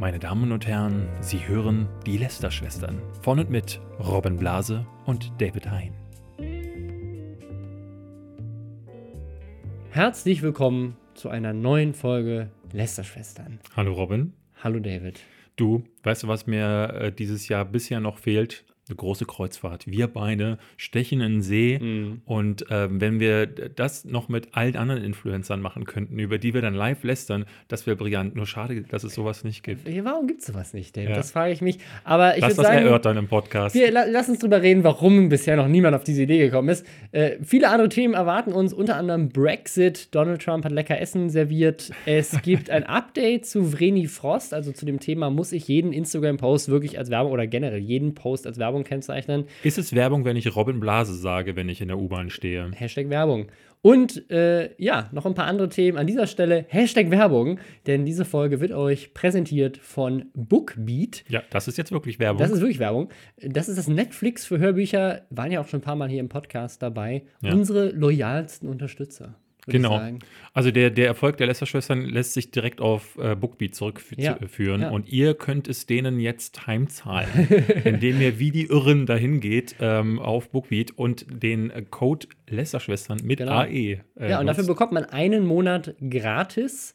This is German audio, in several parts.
Meine Damen und Herren, Sie hören die Lester-Schwestern von und mit Robin Blase und David Hein. Herzlich willkommen zu einer neuen Folge Lester-Schwestern. Hallo Robin. Hallo David. Du, weißt du, was mir äh, dieses Jahr bisher noch fehlt? Eine große Kreuzfahrt. Wir beide stechen in den See mhm. und ähm, wenn wir das noch mit allen anderen Influencern machen könnten, über die wir dann live lästern, das wäre brillant. Nur schade, dass es sowas nicht gibt. Warum gibt es sowas nicht, Dave? Ja. Das frage ich mich. Aber ich Lass das sagen, erörtern im Podcast. Wir, lass uns drüber reden, warum bisher noch niemand auf diese Idee gekommen ist. Äh, viele andere Themen erwarten uns, unter anderem Brexit. Donald Trump hat lecker Essen serviert. Es gibt ein Update zu Vreni Frost, also zu dem Thema, muss ich jeden Instagram-Post wirklich als Werbung oder generell jeden Post als Werbung Werbung kennzeichnen. Ist es Werbung, wenn ich Robin Blase sage, wenn ich in der U-Bahn stehe? Hashtag Werbung. Und äh, ja, noch ein paar andere Themen an dieser Stelle. Hashtag Werbung, denn diese Folge wird euch präsentiert von Bookbeat. Ja, das ist jetzt wirklich Werbung. Das ist wirklich Werbung. Das ist das Netflix für Hörbücher. Waren ja auch schon ein paar Mal hier im Podcast dabei. Ja. Unsere loyalsten Unterstützer. Genau. Also der, der Erfolg der Lester-Schwestern lässt sich direkt auf äh, Bookbeat zurückführen. Ja, ja. Und ihr könnt es denen jetzt heimzahlen, indem ihr wie die Irren dahin geht ähm, auf Bookbeat und den Code Lester-Schwestern mit genau. AE. Äh, ja, und dafür bekommt man einen Monat gratis.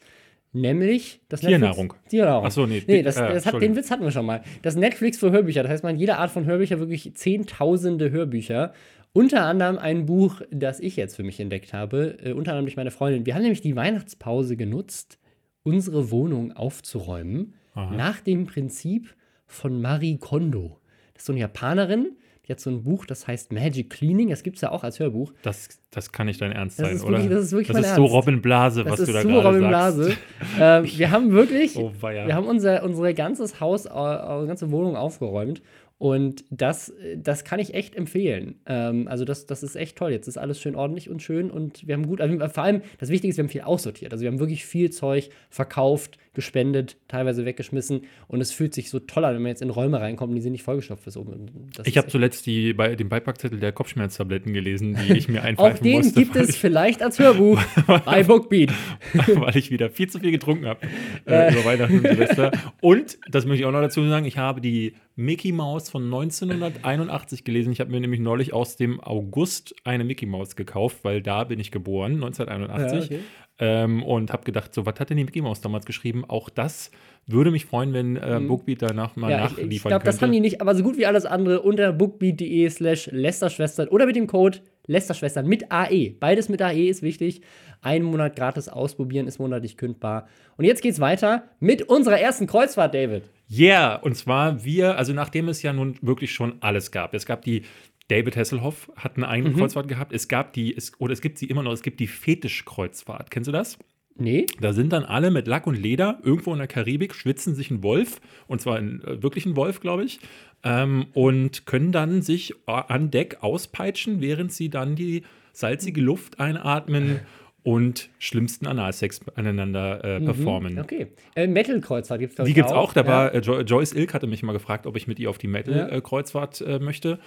Nämlich das Tiernahrung. Netflix, Tiernahrung. Achso, nee. Nee, das, äh, das hat, den Witz hatten wir schon mal. Das Netflix für Hörbücher. Das heißt, man jede Art von Hörbücher, wirklich zehntausende Hörbücher. Unter anderem ein Buch, das ich jetzt für mich entdeckt habe, äh, unter anderem durch meine Freundin. Wir haben nämlich die Weihnachtspause genutzt, unsere Wohnung aufzuräumen, Aha. nach dem Prinzip von Marie Kondo. Das ist so eine Japanerin, die hat so ein Buch, das heißt Magic Cleaning. Das gibt es ja auch als Hörbuch. Das, das kann nicht dein Ernst sein, oder? Wirklich, das ist wirklich das ist Ernst. so Robin Blase, das was du da so gerade Robin Blase. äh, wir haben wirklich, oh, wir haben unser, unser ganzes Haus, unsere ganze Wohnung aufgeräumt und das, das kann ich echt empfehlen. Ähm, also, das, das ist echt toll. Jetzt ist alles schön ordentlich und schön und wir haben gut, also vor allem das Wichtige ist, wir haben viel aussortiert. Also, wir haben wirklich viel Zeug verkauft, gespendet, teilweise weggeschmissen und es fühlt sich so toll an, wenn man jetzt in Räume reinkommt und die sind nicht vollgestopft bis oben. Das ich habe zuletzt die, bei, den Beipackzettel der Kopfschmerztabletten gelesen, die ich mir einpfeifen Auch den musste, gibt es vielleicht als Hörbuch bei Bookbeat. weil ich wieder viel zu viel getrunken habe äh, über Weihnachten und Silvester. Und, das möchte ich auch noch dazu sagen, ich habe die Mickey Mouse von 1981 gelesen. Ich habe mir nämlich neulich aus dem August eine Mickey Mouse gekauft, weil da bin ich geboren, 1981. Ja, okay. Ähm, und habe gedacht, so, was hat denn die Mickey Mouse damals geschrieben? Auch das würde mich freuen, wenn äh, mhm. Bookbeat danach mal ja, nachliefern Ich, ich glaube, das haben die nicht, aber so gut wie alles andere unter bookbeat.de slash Lästerschwestern oder mit dem Code Lästerschwestern mit AE. Beides mit AE ist wichtig. Einen Monat gratis ausprobieren ist monatlich kündbar. Und jetzt geht's weiter mit unserer ersten Kreuzfahrt, David. Yeah, und zwar wir, also nachdem es ja nun wirklich schon alles gab. Es gab die David Hasselhoff hat eine eigene mhm. Kreuzfahrt gehabt. Es gab die, es, oder es gibt sie immer noch, es gibt die Fetischkreuzfahrt. Kennst du das? Nee. Da sind dann alle mit Lack und Leder irgendwo in der Karibik, schwitzen sich einen Wolf, und zwar einen, äh, wirklich einen Wolf, glaube ich, ähm, und können dann sich äh, an Deck auspeitschen, während sie dann die salzige Luft einatmen und schlimmsten Analsex aneinander äh, mhm. performen. Okay. Äh, Metal-Kreuzfahrt gibt es Die gibt es auch. auch. Da ja. war, äh, Joyce Ilk hatte mich mal gefragt, ob ich mit ihr auf die Metal-Kreuzfahrt äh, möchte.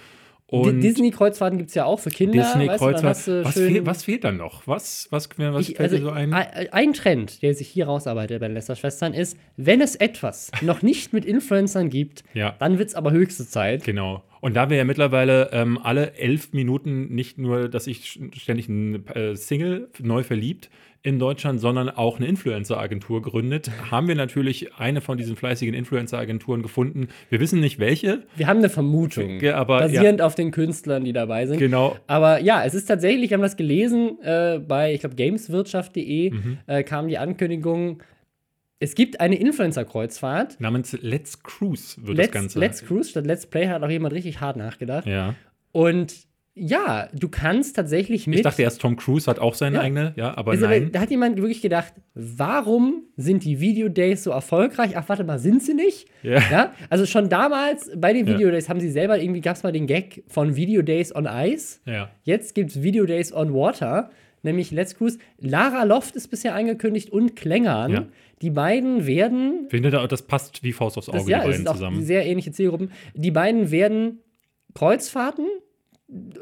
Disney-Kreuzfahrten gibt es ja auch für Kinder. Disney-Kreuzfahrt. Was, fehl, was, fehlt dann noch? Was, was, was ich, fällt also, dir so ein? Ein Trend, der sich hier rausarbeitet bei den Lester-Schwestern, ist, wenn es etwas noch nicht mit Influencern gibt, ja. dann wird es aber höchste Zeit. Genau. Und da wir ja mittlerweile ähm, alle elf Minuten nicht nur, dass ich ständig ein äh, Single neu verliebt in Deutschland, sondern auch eine Influencer-Agentur gründet, haben wir natürlich eine von diesen fleißigen Influencer-Agenturen gefunden. Wir wissen nicht welche. Wir haben eine Vermutung, ja, aber, basierend ja. auf den Künstlern, die dabei sind. Genau. Aber ja, es ist tatsächlich, wir haben das gelesen, äh, bei, ich glaube, gameswirtschaft.de mhm. äh, kam die Ankündigung, es gibt eine Influencer-Kreuzfahrt. Namens Let's Cruise wird Let's, das Ganze. Let's Cruise statt Let's Play hat auch jemand richtig hart nachgedacht. Ja. Und ja, du kannst tatsächlich mit. Ich dachte erst, Tom Cruise hat auch seine ja. eigene, ja, aber also, nein. Da hat jemand wirklich gedacht, warum sind die Videodays so erfolgreich? Ach, warte mal, sind sie nicht? Ja. ja? Also schon damals bei den Videodays ja. haben sie selber irgendwie, gab es mal den Gag von Videodays on Ice. Ja. Jetzt gibt es Videodays on Water, nämlich Let's Cruise. Lara Loft ist bisher angekündigt und Klängern. Die beiden werden. Ich finde, das passt wie Faust aufs Auge, das, ja, die beiden zusammen. Sehr ähnliche Zielgruppen. Die beiden werden Kreuzfahrten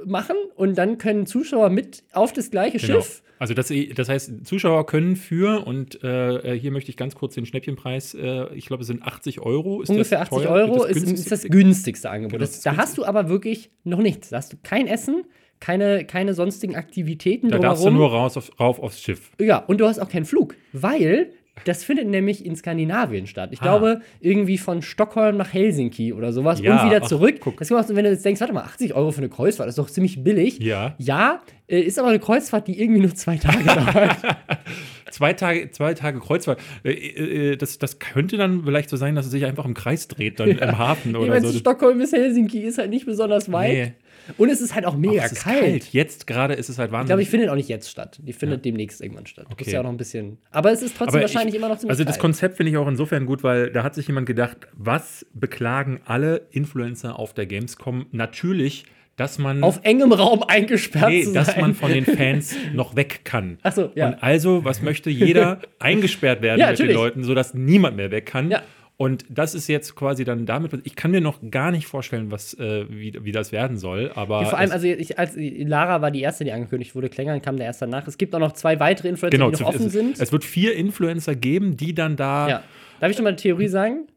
machen und dann können Zuschauer mit auf das gleiche genau. Schiff Also das, das heißt, Zuschauer können für, und äh, hier möchte ich ganz kurz den Schnäppchenpreis, äh, ich glaube, es sind 80 Euro. Ist Ungefähr 80 teuer? Euro ist, ist, das günstigste Angebot. Das, da hast du aber wirklich noch nichts. Da hast du kein Essen, keine, keine sonstigen Aktivitäten Da darfst du nur raus auf, rauf aufs Schiff. Ja, und du hast auch keinen Flug, weil das findet nämlich in Skandinavien statt. Ich ah. glaube, irgendwie von Stockholm nach Helsinki oder sowas ja, und wieder zurück. Ach, das auch, wenn du jetzt denkst, warte mal, 80 Euro für eine Kreuzfahrt, das ist doch ziemlich billig. Ja. Ja, äh, ist aber eine Kreuzfahrt, die irgendwie nur zwei Tage dauert. zwei, Tage, zwei Tage Kreuzfahrt. Äh, äh, das, das könnte dann vielleicht so sein, dass es sich einfach im Kreis dreht, dann ja. im Hafen oder so. Stockholm bis Helsinki ist halt nicht besonders weit. Nee. Und es ist halt auch mega oh, kalt. kalt. Jetzt gerade ist es halt wahnsinnig. Ich glaube, die findet auch nicht jetzt statt. Die findet ja. demnächst irgendwann statt. Okay. Ist ja auch noch ein bisschen. Aber es ist trotzdem aber wahrscheinlich ich, immer noch ziemlich Also, das kalt. Konzept finde ich auch insofern gut, weil da hat sich jemand gedacht, was beklagen alle Influencer auf der Gamescom? Natürlich dass man auf engem Raum eingesperrt nee, dass man von den Fans noch weg kann. Ach so, ja. Und also, was möchte jeder eingesperrt werden ja, mit natürlich. den Leuten, sodass niemand mehr weg kann? Ja. Und das ist jetzt quasi dann damit, ich kann mir noch gar nicht vorstellen, was, äh, wie, wie das werden soll. Aber ja, vor allem, also ich, als Lara war die erste, die angekündigt wurde, Klängern kam der erst danach. Es gibt auch noch zwei weitere Influencer, genau, die noch offen es, sind. Es wird vier Influencer geben, die dann da. Ja. Darf ich noch mal eine Theorie sagen?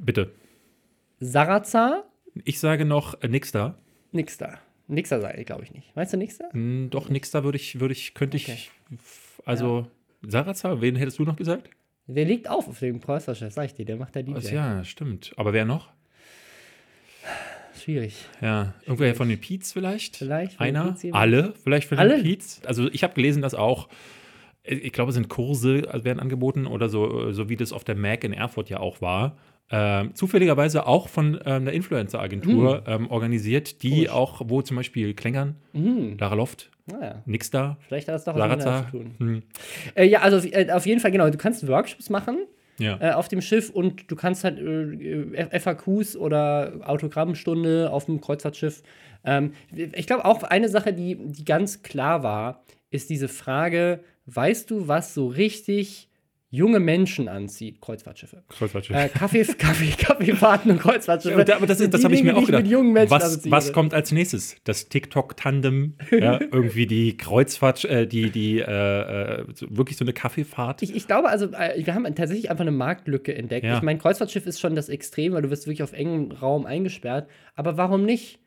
Bitte. Sarazar. Ich sage noch äh, Nixter. Nixter. Nixter sage ich, glaube ich nicht. Meinst du Nixter? Hm, doch, Nixter würde ich, würde ich, könnte okay. ich. Also, ja. Sarazar, wen hättest du noch gesagt? Der legt auf auf dem Kreuzerschiff, sag ich dir, der macht der DJ. Also, ja, stimmt. Aber wer noch? Schwierig. Ja, irgendwer von den Peets vielleicht? Vielleicht. Einer? Alle? Vielleicht von Alle? den Peets? Also ich habe gelesen, dass auch, ich glaube, es sind Kurse werden angeboten oder so, so wie das auf der Mac in Erfurt ja auch war. Ähm, zufälligerweise auch von ähm, der Influencer-Agentur mhm. ähm, organisiert, die Komisch. auch, wo zum Beispiel Klängern, mhm. Lara Loft, naja. Nix da. Vielleicht hat das doch was zu tun. Hm. Äh, ja, also äh, auf jeden Fall, genau. Du kannst Workshops machen ja. äh, auf dem Schiff und du kannst halt äh, FAQs oder Autogrammstunde auf dem Kreuzfahrtschiff. Ähm, ich glaube auch eine Sache, die, die ganz klar war, ist diese Frage: Weißt du, was so richtig junge Menschen anzieht, Kreuzfahrtschiffe. Kreuzfahrtschiffe. Äh, Kaffee, Kaffee, Kaffeefahrten und Kreuzfahrtschiffe. Ja, aber das, das habe ich mir auch gedacht. Was, was, kommt als nächstes? Das TikTok-Tandem, ja, irgendwie die Kreuzfahrt, äh, die, die äh, äh wirklich so eine Kaffeefahrt. Ich, ich glaube, also äh, wir haben tatsächlich einfach eine Marktlücke entdeckt. Ja. Ich meine, Kreuzfahrtschiff ist schon das Extrem, weil du wirst wirklich auf engem Raum eingesperrt. Aber warum nicht?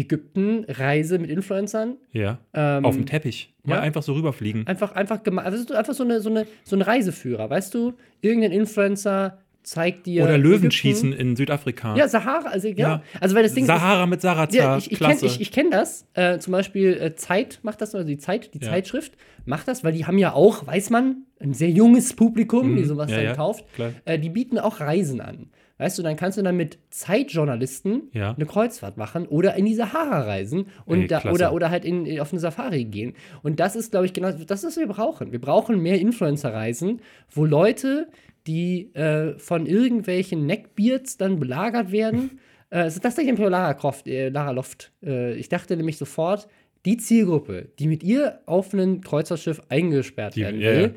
Ägypten Reise mit Influencern. Ja. Ähm, auf dem Teppich. Mal ja. einfach so rüberfliegen. Einfach, einfach, also einfach so, eine, so, eine, so ein Reiseführer, weißt du? Irgendein Influencer zeigt dir. Oder Löwenschießen in Südafrika. Ja, Sahara, also ja. ja. Also, weil das Ding Sahara ist, mit Sarazar. Ja, ich, ich kenne ich, ich kenn das. Äh, zum Beispiel äh, Zeit macht das, also die Zeit, die ja. Zeitschrift macht das, weil die haben ja auch, weiß man, ein sehr junges Publikum, mhm. die sowas dann kauft. Äh, die bieten auch Reisen an. Weißt du, dann kannst du dann mit Zeitjournalisten ja. eine Kreuzfahrt machen oder in die Sahara reisen und Ey, da, oder, oder halt in, auf eine Safari gehen. Und das ist, glaube ich, genau das, was wir brauchen. Wir brauchen mehr Influencer-Reisen, wo Leute, die äh, von irgendwelchen Neckbeards dann belagert werden. äh, das ist ich Lara, Croft, äh, Lara Loft. Äh, ich dachte nämlich sofort, die Zielgruppe, die mit ihr auf ein Kreuzfahrtschiff eingesperrt die, werden will, ja, ja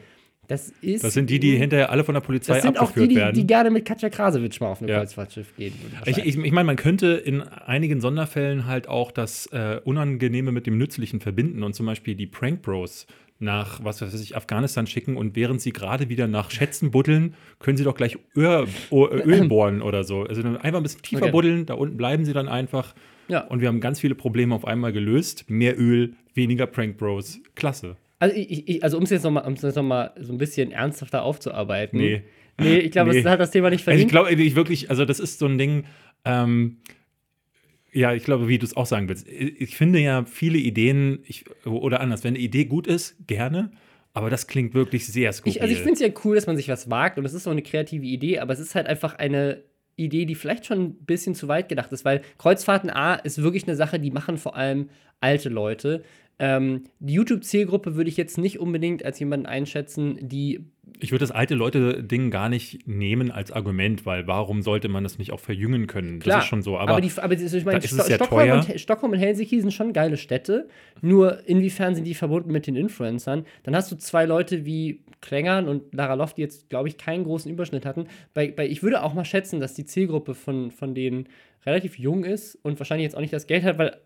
das ist. Das sind die, die hinterher alle von der Polizei das sind abgeführt auch die, die, werden. die gerne mit Katja Krasowitsch mal auf ein ja. Kreuzfahrtschiff gehen. Ich, ich, ich meine, man könnte in einigen Sonderfällen halt auch das äh, Unangenehme mit dem Nützlichen verbinden und zum Beispiel die Prank Bros nach, was weiß ich, Afghanistan schicken und während sie gerade wieder nach Schätzen buddeln, können sie doch gleich Öl, Öl bohren oder so. Also einfach ein bisschen tiefer okay. buddeln, da unten bleiben sie dann einfach. Ja. Und wir haben ganz viele Probleme auf einmal gelöst. Mehr Öl, weniger Prank Bros. Klasse. Also, ich, ich, also um es jetzt nochmal um noch so ein bisschen ernsthafter aufzuarbeiten. Nee. Nee, ich glaube, nee. das hat das Thema nicht verdient. Also ich glaube, ich wirklich, also das ist so ein Ding, ähm, ja, ich glaube, wie du es auch sagen willst. Ich finde ja viele Ideen, ich, oder anders, wenn eine Idee gut ist, gerne. Aber das klingt wirklich sehr skurril. Ich, also ich finde es ja cool, dass man sich was wagt und es ist so eine kreative Idee, aber es ist halt einfach eine Idee, die vielleicht schon ein bisschen zu weit gedacht ist, weil Kreuzfahrten A ist wirklich eine Sache, die machen vor allem alte Leute. Ähm, die YouTube-Zielgruppe würde ich jetzt nicht unbedingt als jemanden einschätzen, die. Ich würde das alte Leute-Ding gar nicht nehmen als Argument, weil warum sollte man das nicht auch verjüngen können? Klar, das ist schon so. Aber, aber, die, aber ich meine, Sto ja Stockholm, und, Stockholm, und, Helsinki sind schon geile Städte. Nur inwiefern sind die verbunden mit den Influencern? Dann hast du zwei Leute wie Klängern und Lara Loft, die jetzt, glaube ich, keinen großen Überschnitt hatten. Bei, bei, ich würde auch mal schätzen, dass die Zielgruppe von, von denen relativ jung ist und wahrscheinlich jetzt auch nicht das Geld hat, weil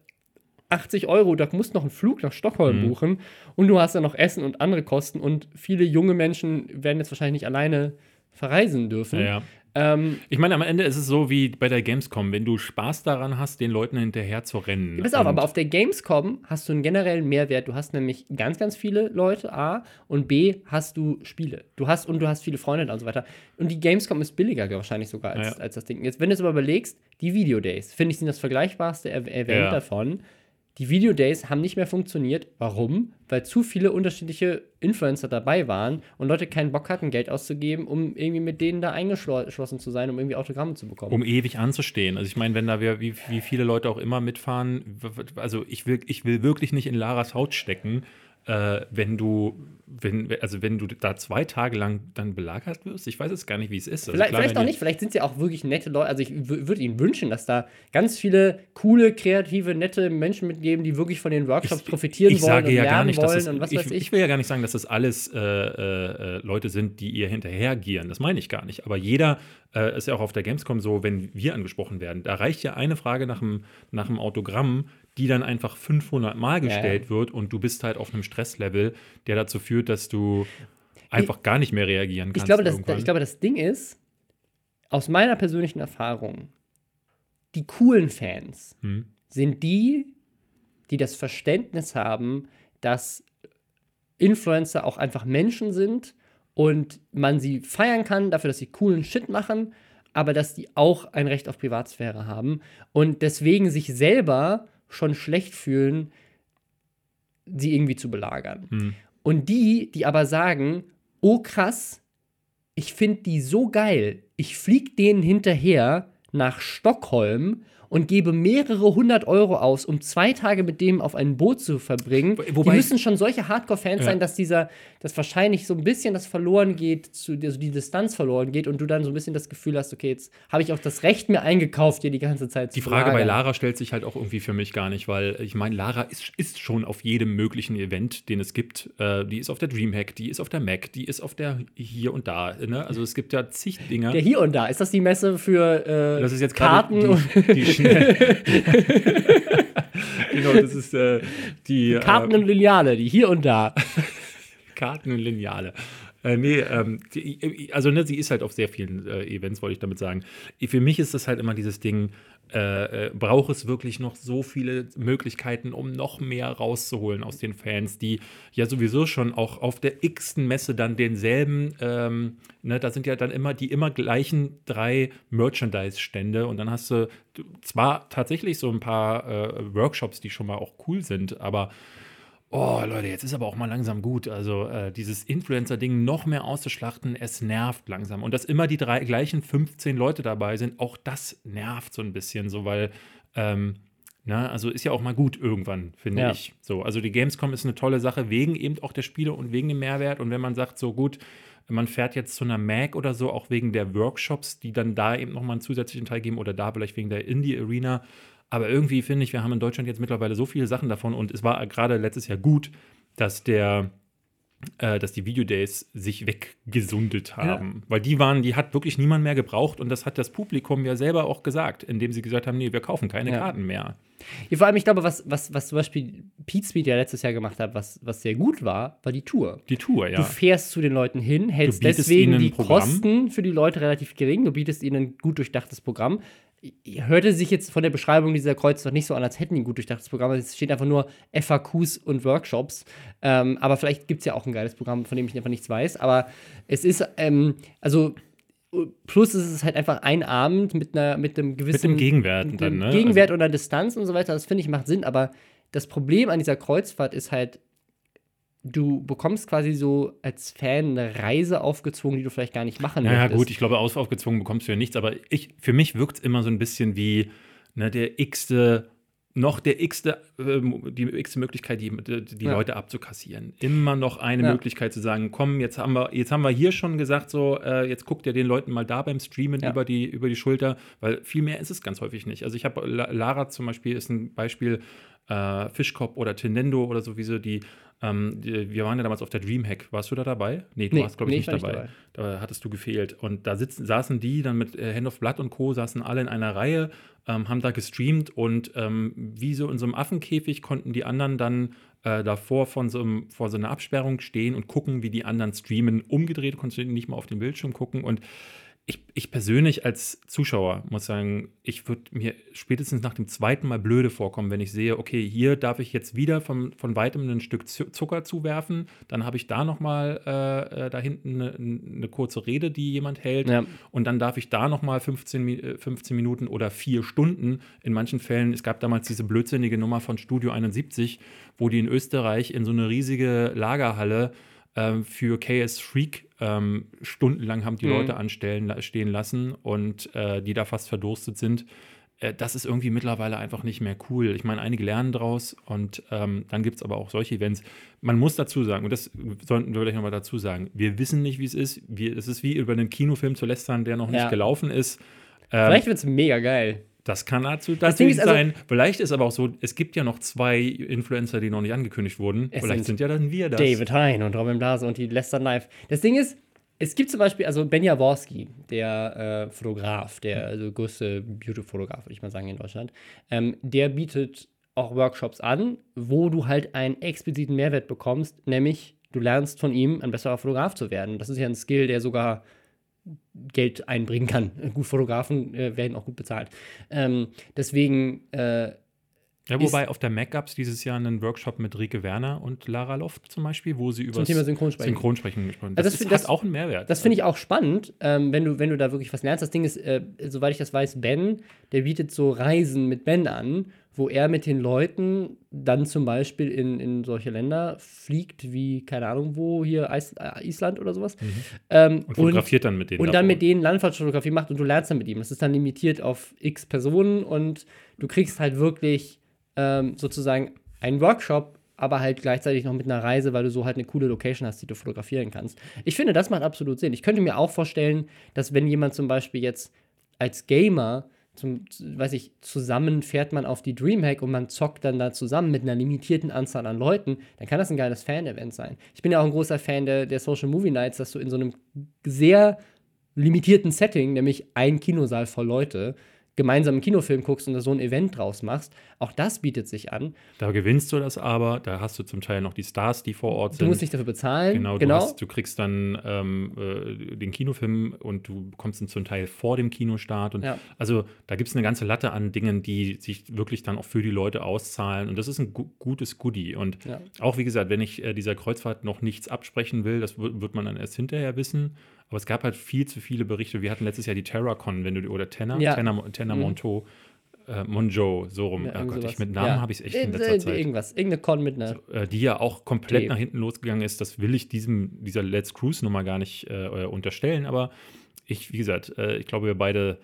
80 Euro, da musst noch einen Flug nach Stockholm mhm. buchen und du hast dann noch Essen und andere Kosten und viele junge Menschen werden jetzt wahrscheinlich nicht alleine verreisen dürfen. Ja. Ähm, ich meine, am Ende ist es so wie bei der Gamescom, wenn du Spaß daran hast, den Leuten hinterher zu rennen. Pass auf, aber auf der Gamescom hast du einen generellen Mehrwert. Du hast nämlich ganz, ganz viele Leute, A, und B, hast du Spiele. Du hast und du hast viele Freunde und so weiter. Und die Gamescom ist billiger wahrscheinlich sogar als, ja. als das Ding. Jetzt, wenn du es aber überlegst, die Videodays, finde ich, sind das vergleichbarste Event ja. davon. Die Video Days haben nicht mehr funktioniert. Warum? Weil zu viele unterschiedliche Influencer dabei waren und Leute keinen Bock hatten, Geld auszugeben, um irgendwie mit denen da eingeschlossen zu sein, um irgendwie Autogramme zu bekommen. Um ewig anzustehen. Also ich meine, wenn da wir, wie, wie viele Leute auch immer mitfahren, also ich will, ich will wirklich nicht in Laras Haut stecken äh, wenn du, wenn, also wenn du da zwei Tage lang dann belagert wirst, ich weiß jetzt gar nicht, wie es ist. Also vielleicht, klar, vielleicht auch nicht, vielleicht sind sie auch wirklich nette Leute. Also ich würde ihnen wünschen, dass da ganz viele coole, kreative, nette Menschen mitgeben, die wirklich von den Workshops ich, profitieren ich wollen sage und ja gar nicht, dass das, und was ich, weiß ich. Ich will ja gar nicht sagen, dass das alles äh, äh, Leute sind, die ihr hinterhergieren. Das meine ich gar nicht. Aber jeder äh, ist ja auch auf der Gamescom so, wenn wir angesprochen werden, da reicht ja eine Frage nach dem, nach dem Autogramm, die dann einfach 500 Mal gestellt ja, wird und du bist halt auf einem Stresslevel, der dazu führt, dass du einfach ich, gar nicht mehr reagieren kannst. Ich glaube, das, ich glaube, das Ding ist, aus meiner persönlichen Erfahrung, die coolen Fans hm. sind die, die das Verständnis haben, dass Influencer auch einfach Menschen sind und man sie feiern kann dafür, dass sie coolen Shit machen, aber dass die auch ein Recht auf Privatsphäre haben und deswegen sich selber schon schlecht fühlen, sie irgendwie zu belagern. Mhm. Und die, die aber sagen, oh krass, ich finde die so geil, ich flieg denen hinterher nach Stockholm und gebe mehrere hundert Euro aus, um zwei Tage mit dem auf ein Boot zu verbringen. Wobei die müssen schon solche Hardcore-Fans ja. sein, dass dieser, dass wahrscheinlich so ein bisschen das verloren geht, zu, also die Distanz verloren geht und du dann so ein bisschen das Gefühl hast, okay, jetzt habe ich auch das Recht mir eingekauft, hier die ganze Zeit zu Die Frage belagern. bei Lara stellt sich halt auch irgendwie für mich gar nicht, weil ich meine, Lara ist, ist schon auf jedem möglichen Event, den es gibt. Äh, die ist auf der Dreamhack, die ist auf der Mac, die ist auf der hier und da. Ne? Also es gibt ja zig Dinge. Der hier und da, ist das die Messe für äh, das ist jetzt Karten? Die, die schnell. genau, das ist äh, die. Karten und Lineale, die hier und da. Karten und Lineale. Äh, nee, ähm, die, also ne, sie ist halt auf sehr vielen äh, Events, wollte ich damit sagen. Für mich ist das halt immer dieses Ding, äh, äh, braucht es wirklich noch so viele Möglichkeiten, um noch mehr rauszuholen aus den Fans, die ja sowieso schon auch auf der x-ten Messe dann denselben, ähm, ne, da sind ja dann immer die immer gleichen drei Merchandise-Stände und dann hast du zwar tatsächlich so ein paar äh, Workshops, die schon mal auch cool sind, aber Oh, Leute, jetzt ist aber auch mal langsam gut. Also äh, dieses Influencer-Ding noch mehr auszuschlachten, es nervt langsam. Und dass immer die drei gleichen 15 Leute dabei sind, auch das nervt so ein bisschen, so weil, ähm, na, also ist ja auch mal gut irgendwann, finde ja. ich. So, also die Gamescom ist eine tolle Sache, wegen eben auch der Spiele und wegen dem Mehrwert. Und wenn man sagt, so gut, man fährt jetzt zu einer Mac oder so, auch wegen der Workshops, die dann da eben nochmal einen zusätzlichen Teil geben oder da vielleicht wegen der Indie-Arena, aber irgendwie finde ich, wir haben in Deutschland jetzt mittlerweile so viele Sachen davon und es war gerade letztes Jahr gut, dass der äh, dass die Videodays sich weggesundet haben. Ja. Weil die waren, die hat wirklich niemand mehr gebraucht und das hat das Publikum ja selber auch gesagt, indem sie gesagt haben, nee, wir kaufen keine ja. Karten mehr. Ja, vor allem, ich glaube, was, was, was zum Beispiel Pete Speed ja letztes Jahr gemacht hat, was, was sehr gut war, war die Tour. Die Tour, ja. Du fährst zu den Leuten hin, hältst deswegen die Kosten für die Leute relativ gering, du bietest ihnen ein gut durchdachtes Programm hörte sich jetzt von der Beschreibung dieser Kreuzfahrt nicht so an, als hätten die ein gut durchdachtes Programm. Es steht einfach nur FAQs und Workshops. Ähm, aber vielleicht gibt es ja auch ein geiles Programm, von dem ich einfach nichts weiß. Aber es ist, ähm, also plus ist es halt einfach ein Abend mit einer mit einem gewissen mit dem Gegenwert dann, ne? Gegenwert also, oder Distanz und so weiter. Das finde ich macht Sinn. Aber das Problem an dieser Kreuzfahrt ist halt, du bekommst quasi so als Fan eine Reise aufgezwungen, die du vielleicht gar nicht machen naja, möchtest. Ja, gut, ich glaube, aufgezwungen bekommst du ja nichts, aber ich, für mich wirkt es immer so ein bisschen wie ne, der x-te, noch der x-te, äh, die x-te Möglichkeit, die, die ja. Leute abzukassieren. Immer noch eine ja. Möglichkeit zu sagen, komm, jetzt haben wir, jetzt haben wir hier schon gesagt, so, äh, jetzt guckt ihr den Leuten mal da beim Streamen ja. über, die, über die Schulter, weil viel mehr ist es ganz häufig nicht. Also ich habe, Lara zum Beispiel ist ein Beispiel, äh, Fischkopf oder Tendendo oder so, wie so die ähm, wir waren ja damals auf der Dreamhack. Warst du da dabei? Nee, du nee, warst, glaube ich, nee, nicht, dabei. nicht, dabei. Da hattest du gefehlt. Und da sitzen, saßen die dann mit äh, Hand of Blood und Co., saßen alle in einer Reihe, ähm, haben da gestreamt und ähm, wie so in so einem Affenkäfig konnten die anderen dann äh, davor von so einem, vor so einer Absperrung stehen und gucken, wie die anderen streamen. Umgedreht konntest du nicht mal auf den Bildschirm gucken und ich, ich persönlich als Zuschauer muss sagen, ich würde mir spätestens nach dem zweiten Mal blöde vorkommen, wenn ich sehe, okay, hier darf ich jetzt wieder von, von weitem ein Stück Zucker zuwerfen, dann habe ich da nochmal äh, äh, da hinten eine, eine, kurze Rede, die jemand hält. Ja. und dann darf ich da nochmal 15, 15 Minuten oder vier Stunden, in manchen Fällen, es gab damals diese blödsinnige Nummer von Studio 71, wo die in Österreich in so eine riesige Lagerhalle ähm, für KS Freak ähm, stundenlang haben die mhm. Leute anstellen, stehen lassen und äh, die da fast verdurstet sind. Äh, das ist irgendwie mittlerweile einfach nicht mehr cool. Ich meine, einige lernen draus und ähm, dann gibt es aber auch solche Events. Man muss dazu sagen, und das sollten wir vielleicht nochmal dazu sagen, wir wissen nicht, wie es ist. Wir, es ist wie über einen Kinofilm zu lästern, der noch ja. nicht gelaufen ist. Vielleicht wird es mega geil. Das kann dazu natürlich also, sein. Vielleicht ist aber auch so, es gibt ja noch zwei Influencer, die noch nicht angekündigt wurden. Vielleicht sind, sind, ja dann wir das. David Hein und Robin Blase und die Lester Knife. Das Ding ist, es gibt zum Beispiel, also Ben Jaworski, der äh, Fotograf, der also größte Beauty-Fotograf, würde ich mal sagen, in Deutschland, ähm, der bietet auch Workshops an, wo du halt einen expliziten Mehrwert bekommst, nämlich du lernst von ihm, ein besserer Fotograf zu werden. Das ist ja ein Skill, der sogar Geld einbringen kann. Gut, Fotografen äh, werden auch gut bezahlt. Ähm, deswegen. Äh, ja, wobei auf der Mac gab es dieses Jahr einen Workshop mit Rike Werner und Lara Loft zum Beispiel, wo sie über Thema Synchronsprechen, Synchronsprechen gesprochen haben. Also das, das, ist, hat auch einen Mehrwert. Das finde ich auch spannend, ähm, wenn, du, wenn du da wirklich was lernst. Das Ding ist, äh, soweit ich das weiß, Ben, der bietet so Reisen mit Ben an wo er mit den Leuten dann zum Beispiel in, in solche Länder fliegt, wie, keine Ahnung wo, hier Is äh, Island oder sowas. Mhm. Ähm, und fotografiert und, dann mit denen. Und dann mit denen Landfahrtfotografie macht und du lernst dann mit ihm. Das ist dann limitiert auf x Personen und du kriegst halt wirklich ähm, sozusagen einen Workshop, aber halt gleichzeitig noch mit einer Reise, weil du so halt eine coole Location hast, die du fotografieren kannst. Ich finde, das macht absolut Sinn. Ich könnte mir auch vorstellen, dass wenn jemand zum Beispiel jetzt als Gamer zum, weiß ich, zusammen fährt man auf die Dreamhack und man zockt dann da zusammen mit einer limitierten Anzahl an Leuten, dann kann das ein geiles Fan-Event sein. Ich bin ja auch ein großer Fan der, der Social Movie Nights, dass du in so einem sehr limitierten Setting, nämlich ein Kinosaal voll Leute, gemeinsam einen Kinofilm guckst und da so ein Event draus machst. Auch das bietet sich an. Da gewinnst du das aber, da hast du zum Teil noch die Stars, die vor Ort sind. Du musst nicht dafür bezahlen. Genau, genau. Du, hast, du, kriegst dann ähm, äh, den Kinofilm und du kommst dann zum Teil vor dem Kinostart. Und ja. Also da gibt es eine ganze Latte an Dingen, die sich wirklich dann auch für die Leute auszahlen. Und das ist ein gu gutes Goodie. Und ja. auch wie gesagt, wenn ich äh, dieser Kreuzfahrt noch nichts absprechen will, das wird man dann erst hinterher wissen. Aber es gab halt viel zu viele Berichte. Wir hatten letztes Jahr die TerraCon, wenn du oder Tenor, ja. Tenor, Tenor mhm. Monto, äh, Monjo, so rum. Ja, oh Gott, ich, mit Namen ja. habe ich es echt in letzter äh, Zeit. Irgendwas, irgendeine Con mit einer. So, äh, die ja auch komplett T. nach hinten losgegangen ist. Das will ich diesem, dieser Let's Cruise Nummer gar nicht äh, unterstellen. Aber ich, wie gesagt, äh, ich glaube, wir beide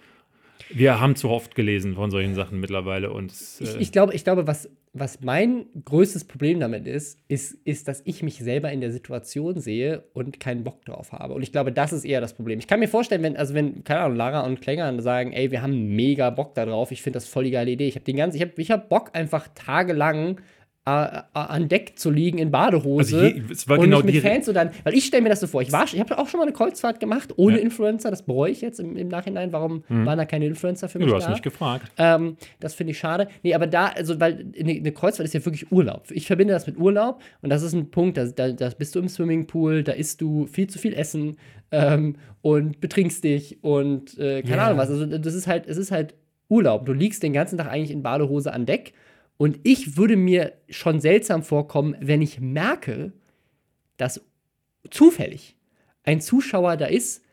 wir haben zu oft gelesen von solchen Sachen mittlerweile. Und äh ich, ich, glaube, ich glaube was, was mein größtes Problem damit ist, ist, ist, dass ich mich selber in der Situation sehe und keinen Bock drauf habe. Und ich glaube, das ist eher das Problem. Ich kann mir vorstellen, wenn, also wenn, keine Ahnung, Lara und Klänger sagen, ey, wir haben mega Bock darauf, ich finde das voll die geile Idee. Ich habe den ganzen, ich habe ich hab Bock einfach tagelang an Deck zu liegen in Badehose also je, es war und genau mit Fans und dann, weil ich stelle mir das so vor, ich war, ich habe auch schon mal eine Kreuzfahrt gemacht ohne ja. Influencer, das bereue ich jetzt im, im Nachhinein, warum mhm. waren da keine Influencer für mich Du hast da? mich gefragt. Ähm, das finde ich schade. Nee, aber da, also, weil eine, eine, Kreuzfahrt ist ja wirklich Urlaub. Ich verbinde das mit Urlaub und das ist ein Punkt, da, da, da bist du im Swimmingpool, da isst du viel zu viel Essen ähm, und betrinkst dich und äh, keine yeah. Ahnung was. Also das ist halt, es ist halt Urlaub. Du liegst den ganzen Tag eigentlich in Badehose an Deck und ich würde mir schon seltsam vorkommen, wenn ich merke, dass zufällig ein Zuschauer da ist,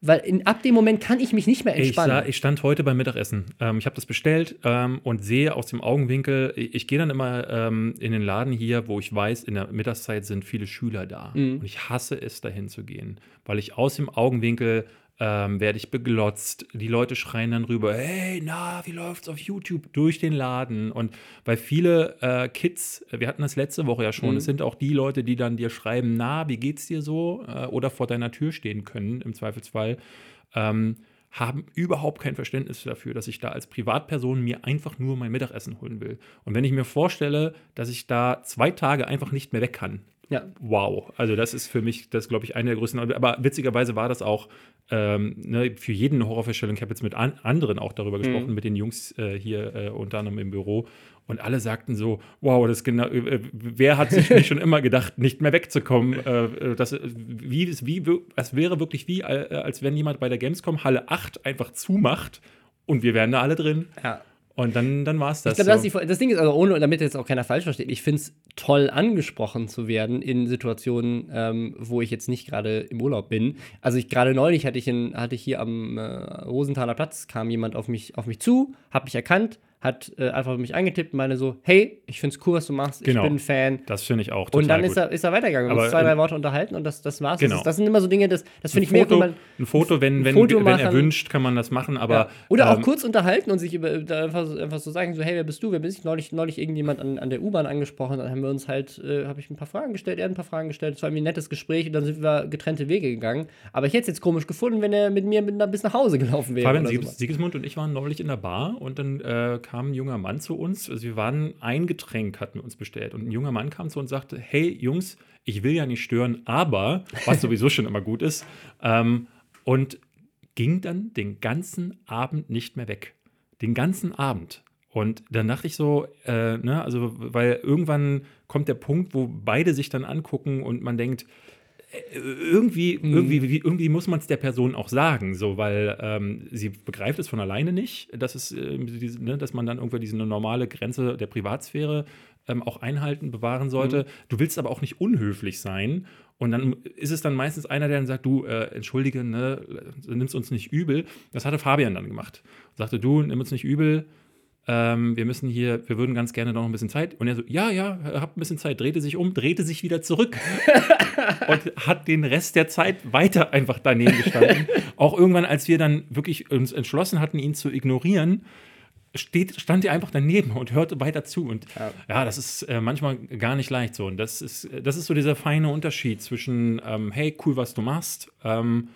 weil in, ab dem Moment kann ich mich nicht mehr entspannen. Ich, ich stand heute beim Mittagessen. Ähm, ich habe das bestellt ähm, und sehe aus dem Augenwinkel, ich, ich gehe dann immer ähm, in den Laden hier, wo ich weiß, in der Mittagszeit sind viele Schüler da. Mhm. Und ich hasse es, dahin zu gehen, weil ich aus dem Augenwinkel ähm, werde ich beglotzt. Die Leute schreien dann rüber, hey, na, wie läuft's auf YouTube? Durch den Laden. Und weil viele äh, Kids, wir hatten das letzte Woche ja schon, mhm. es sind auch die Leute, die dann dir schreiben, na, wie geht's dir so? Äh, oder vor deiner Tür stehen können, im Zweifelsfall. Ähm, haben überhaupt kein Verständnis dafür, dass ich da als Privatperson mir einfach nur mein Mittagessen holen will. Und wenn ich mir vorstelle, dass ich da zwei Tage einfach nicht mehr weg kann, ja. wow. Also das ist für mich, das glaube ich, eine der größten. Aber witzigerweise war das auch ähm, ne, für jeden Horrorvorstellung. Ich habe jetzt mit an anderen auch darüber gesprochen, mhm. mit den Jungs äh, hier äh, unter anderem im Büro. Und alle sagten so, wow, das genau, äh, wer hat sich nicht schon immer gedacht, nicht mehr wegzukommen? Äh, äh das, wie, wie, es wäre wirklich wie, äh, als wenn jemand bei der Gamescom Halle 8 einfach zumacht und wir wären da alle drin. Ja. Und dann, dann war es das. Ich glaube, so. das, das, Ding ist, also ohne, damit jetzt auch keiner falsch versteht, ich finde es toll, angesprochen zu werden in Situationen, ähm, wo ich jetzt nicht gerade im Urlaub bin. Also ich gerade neulich hatte ich, in, hatte ich hier am äh, Rosenthaler Platz, kam jemand auf mich, auf mich zu, hat mich erkannt, hat äh, einfach mich eingetippt und meine so, hey, ich finde es cool, was du machst, genau. ich bin ein Fan. Das finde ich auch total Und dann gut. Ist, er, ist er weitergegangen, wir haben uns zwei, drei Worte unterhalten und das, das war's. Genau. Das, das sind immer so Dinge, das, das finde ich mehr. Ein Foto, wenn, wenn, Foto wenn er wünscht, kann man das machen, aber. Ja. Oder ähm, auch kurz unterhalten und sich über, einfach, einfach so sagen, so, hey, wer bist du, wer bist ich? Neulich, neulich irgendjemand an, an der U-Bahn angesprochen, dann haben wir uns halt, äh, habe ich ein paar Fragen gestellt, er hat ein paar Fragen gestellt, es war irgendwie ein nettes Gespräch und dann sind wir getrennte Wege gegangen. Aber ich hätte es jetzt komisch gefunden, wenn er mit mir mit, bis nach Hause gelaufen wäre. Fabian Siegesmund und ich waren neulich in der Bar und dann äh, kam ein junger Mann zu uns. Also wir waren ein Getränk, hatten wir uns bestellt. Und ein junger Mann kam zu uns und sagte: Hey Jungs, ich will ja nicht stören, aber, was sowieso schon immer gut ist, ähm, und ging dann den ganzen Abend nicht mehr weg. Den ganzen Abend. Und dann dachte ich so, äh, ne, also, weil irgendwann kommt der Punkt, wo beide sich dann angucken und man denkt, irgendwie, mhm. irgendwie, irgendwie muss man es der Person auch sagen, so, weil ähm, sie begreift es von alleine nicht, dass, es, äh, diese, ne, dass man dann irgendwie diese normale Grenze der Privatsphäre ähm, auch einhalten, bewahren sollte. Mhm. Du willst aber auch nicht unhöflich sein. Und dann ist es dann meistens einer, der dann sagt, du, äh, entschuldige, ne, nimmst uns nicht übel. Das hatte Fabian dann gemacht. Sagte, du, nimm uns nicht übel, ähm, wir müssen hier, wir würden ganz gerne noch ein bisschen Zeit. Und er so, ja, ja, habt ein bisschen Zeit, drehte sich um, drehte sich wieder zurück und hat den Rest der Zeit weiter einfach daneben gestanden. Auch irgendwann, als wir dann wirklich uns entschlossen hatten, ihn zu ignorieren, steht, stand er einfach daneben und hörte weiter zu. Und ja, ja das ist äh, manchmal gar nicht leicht so. Und das ist, das ist so dieser feine Unterschied zwischen, ähm, hey, cool, was du machst, ähm,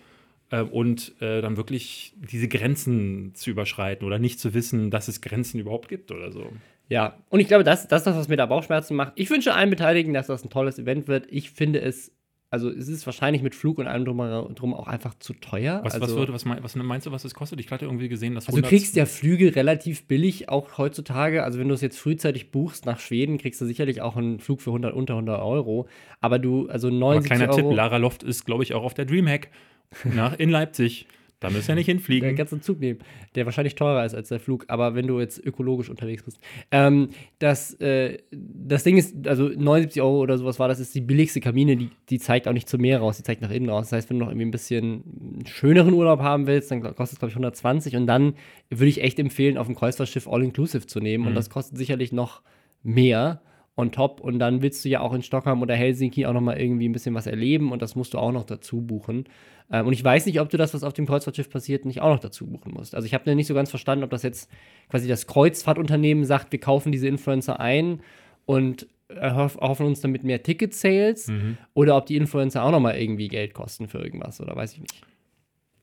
äh, und äh, dann wirklich diese Grenzen zu überschreiten oder nicht zu wissen, dass es Grenzen überhaupt gibt oder so. Ja, und ich glaube, das, das ist das, was mir da Bauchschmerzen macht. Ich wünsche allen Beteiligten, dass das ein tolles Event wird. Ich finde es also es ist wahrscheinlich mit Flug und allem drum, drum auch einfach zu teuer. Was, also, was, würde, was, was, meinst du, was es kostet? Ich hatte irgendwie gesehen, dass Also du kriegst ja Flüge relativ billig, auch heutzutage. Also wenn du es jetzt frühzeitig buchst nach Schweden, kriegst du sicherlich auch einen Flug für 100, unter 100 Euro. Aber du, also 90 Aber kleiner Euro, Tipp, Lara Loft ist, glaube ich, auch auf der Dreamhack nach, in Leipzig. Da müssen wir nicht hinfliegen. Du einen Zug nehmen, der wahrscheinlich teurer ist als der Flug, aber wenn du jetzt ökologisch unterwegs bist. Ähm, das, äh, das Ding ist, also 79 Euro oder sowas war, das ist die billigste Kabine, die, die zeigt auch nicht zum Meer raus, die zeigt nach innen raus. Das heißt, wenn du noch irgendwie ein bisschen schöneren Urlaub haben willst, dann kostet es, glaube ich, 120 und dann würde ich echt empfehlen, auf dem Kreuzfahrtschiff All-Inclusive zu nehmen mhm. und das kostet sicherlich noch mehr on top und dann willst du ja auch in Stockholm oder Helsinki auch noch mal irgendwie ein bisschen was erleben und das musst du auch noch dazu buchen. Ähm, und ich weiß nicht, ob du das, was auf dem Kreuzfahrtschiff passiert, nicht auch noch dazu buchen musst. Also ich habe nicht so ganz verstanden, ob das jetzt quasi das Kreuzfahrtunternehmen sagt, wir kaufen diese Influencer ein und erhoffen uns damit mehr Ticket-Sales mhm. oder ob die Influencer auch noch mal irgendwie Geld kosten für irgendwas oder weiß ich nicht.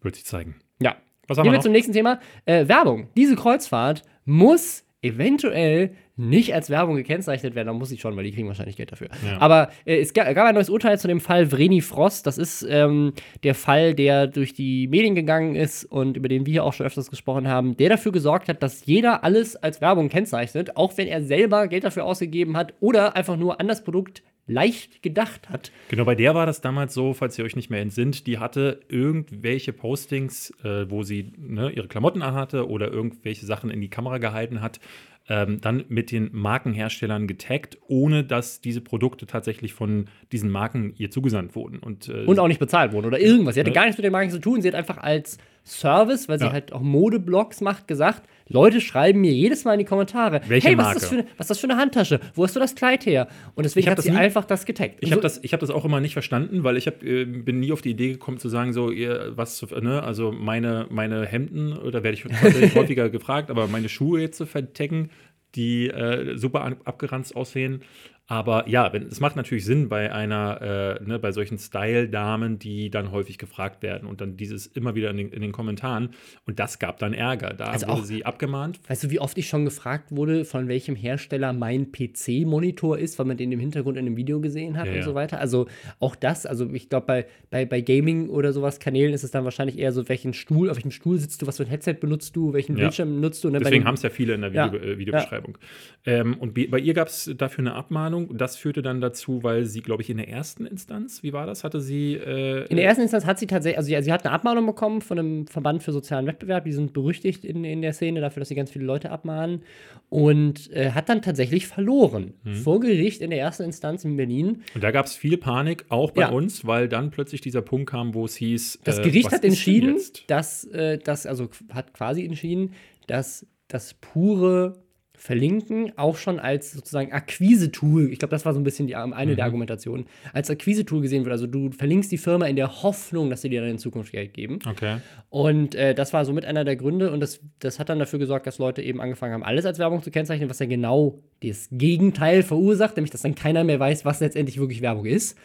Wird sich zeigen. Ja. Was haben Gehen wir, wir zum nächsten Thema. Äh, Werbung. Diese Kreuzfahrt muss eventuell nicht als Werbung gekennzeichnet werden, dann muss ich schon, weil die kriegen wahrscheinlich Geld dafür. Ja. Aber äh, es gab, ein neues Urteil zu dem Fall Vreni Frost. Das ist ähm, der Fall, der durch die Medien gegangen ist und über den wir auch schon öfters gesprochen haben, der dafür gesorgt hat, dass jeder alles als Werbung kennzeichnet, auch wenn er selber Geld dafür ausgegeben hat oder einfach nur an das Produkt leicht gedacht hat. Genau, bei der war das damals so, falls ihr euch nicht mehr entsinnt, die hatte irgendwelche Postings, äh, wo sie ne, ihre Klamotten anhatte oder irgendwelche Sachen in die Kamera gehalten hat, ähm, dann mit den Markenherstellern getaggt, ohne dass diese Produkte tatsächlich von diesen Marken ihr zugesandt wurden. Und, äh, und auch nicht bezahlt wurden oder irgendwas. Sie hatte ne? gar nichts mit den Marken zu tun. Sie hat einfach als Service, weil sie ja. halt auch Modeblogs macht, gesagt, Leute schreiben mir jedes Mal in die Kommentare, Welche hey, was Marke? ist, das für eine, was ist das für eine Handtasche? Wo hast du das Kleid her? Und deswegen hat sie nie, einfach das getaggt. Ich habe das, hab das auch immer nicht verstanden, weil ich hab, äh, bin nie auf die Idee gekommen zu sagen, so, ihr, was, ne, also meine, meine Hemden, oder werde ich häufiger gefragt, aber meine Schuhe jetzt zu vertecken, die äh, super abgeranzt aussehen. Aber ja, wenn, es macht natürlich Sinn bei einer, äh, ne, bei solchen Style-Damen, die dann häufig gefragt werden und dann dieses immer wieder in den, in den Kommentaren. Und das gab dann Ärger. Da also wurde auch, sie abgemahnt. Weißt du, wie oft ich schon gefragt wurde, von welchem Hersteller mein PC-Monitor ist, weil man den im Hintergrund in einem Video gesehen hat ja, und ja. so weiter. Also auch das, also ich glaube, bei, bei, bei Gaming oder sowas, Kanälen ist es dann wahrscheinlich eher so, welchen Stuhl, auf welchem Stuhl sitzt du, was für ein Headset benutzt du, welchen ja. Bildschirm nutzt du. Ne? Deswegen haben es ja viele in der Video, äh, Videobeschreibung. Ähm, und bei ihr gab es dafür eine Abmahnung Ahnung. Das führte dann dazu, weil sie, glaube ich, in der ersten Instanz, wie war das? Hatte sie. Äh, in der ersten Instanz hat sie tatsächlich, also sie, sie, hat eine Abmahnung bekommen von einem Verband für sozialen Wettbewerb. Die sind berüchtigt in, in der Szene dafür, dass sie ganz viele Leute abmahnen. Und äh, hat dann tatsächlich verloren. Mhm. Vor Gericht in der ersten Instanz in Berlin. Und da gab es viel Panik, auch bei ja. uns, weil dann plötzlich dieser Punkt kam, wo es hieß. Das äh, Gericht hat entschieden, dass äh, das, also hat quasi entschieden, dass das pure verlinken, auch schon als sozusagen Akquise-Tool. Ich glaube, das war so ein bisschen die, eine mhm. der Argumentationen. Als Akquise-Tool gesehen wird. Also du verlinkst die Firma in der Hoffnung, dass sie dir dann in Zukunft Geld geben. Okay. Und äh, das war somit einer der Gründe und das, das hat dann dafür gesorgt, dass Leute eben angefangen haben, alles als Werbung zu kennzeichnen, was ja genau das Gegenteil verursacht, nämlich dass dann keiner mehr weiß, was letztendlich wirklich Werbung ist.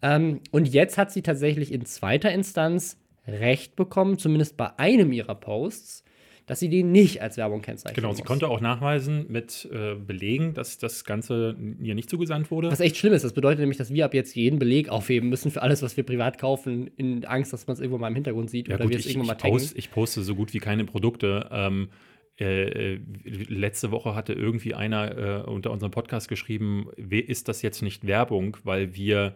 Ähm, und jetzt hat sie tatsächlich in zweiter Instanz Recht bekommen, zumindest bei einem ihrer Posts dass sie den nicht als Werbung kennzeichnen Genau, sie konnte auch nachweisen mit äh, Belegen, dass das Ganze ihr nicht zugesandt wurde. Was echt schlimm ist. Das bedeutet nämlich, dass wir ab jetzt jeden Beleg aufheben müssen für alles, was wir privat kaufen, in Angst, dass man es irgendwo mal im Hintergrund sieht ja, oder gut, wir es irgendwo mal taggen. Post, ich poste so gut wie keine Produkte. Ähm, äh, äh letzte Woche hatte irgendwie einer äh, unter unserem Podcast geschrieben, ist das jetzt nicht Werbung, weil wir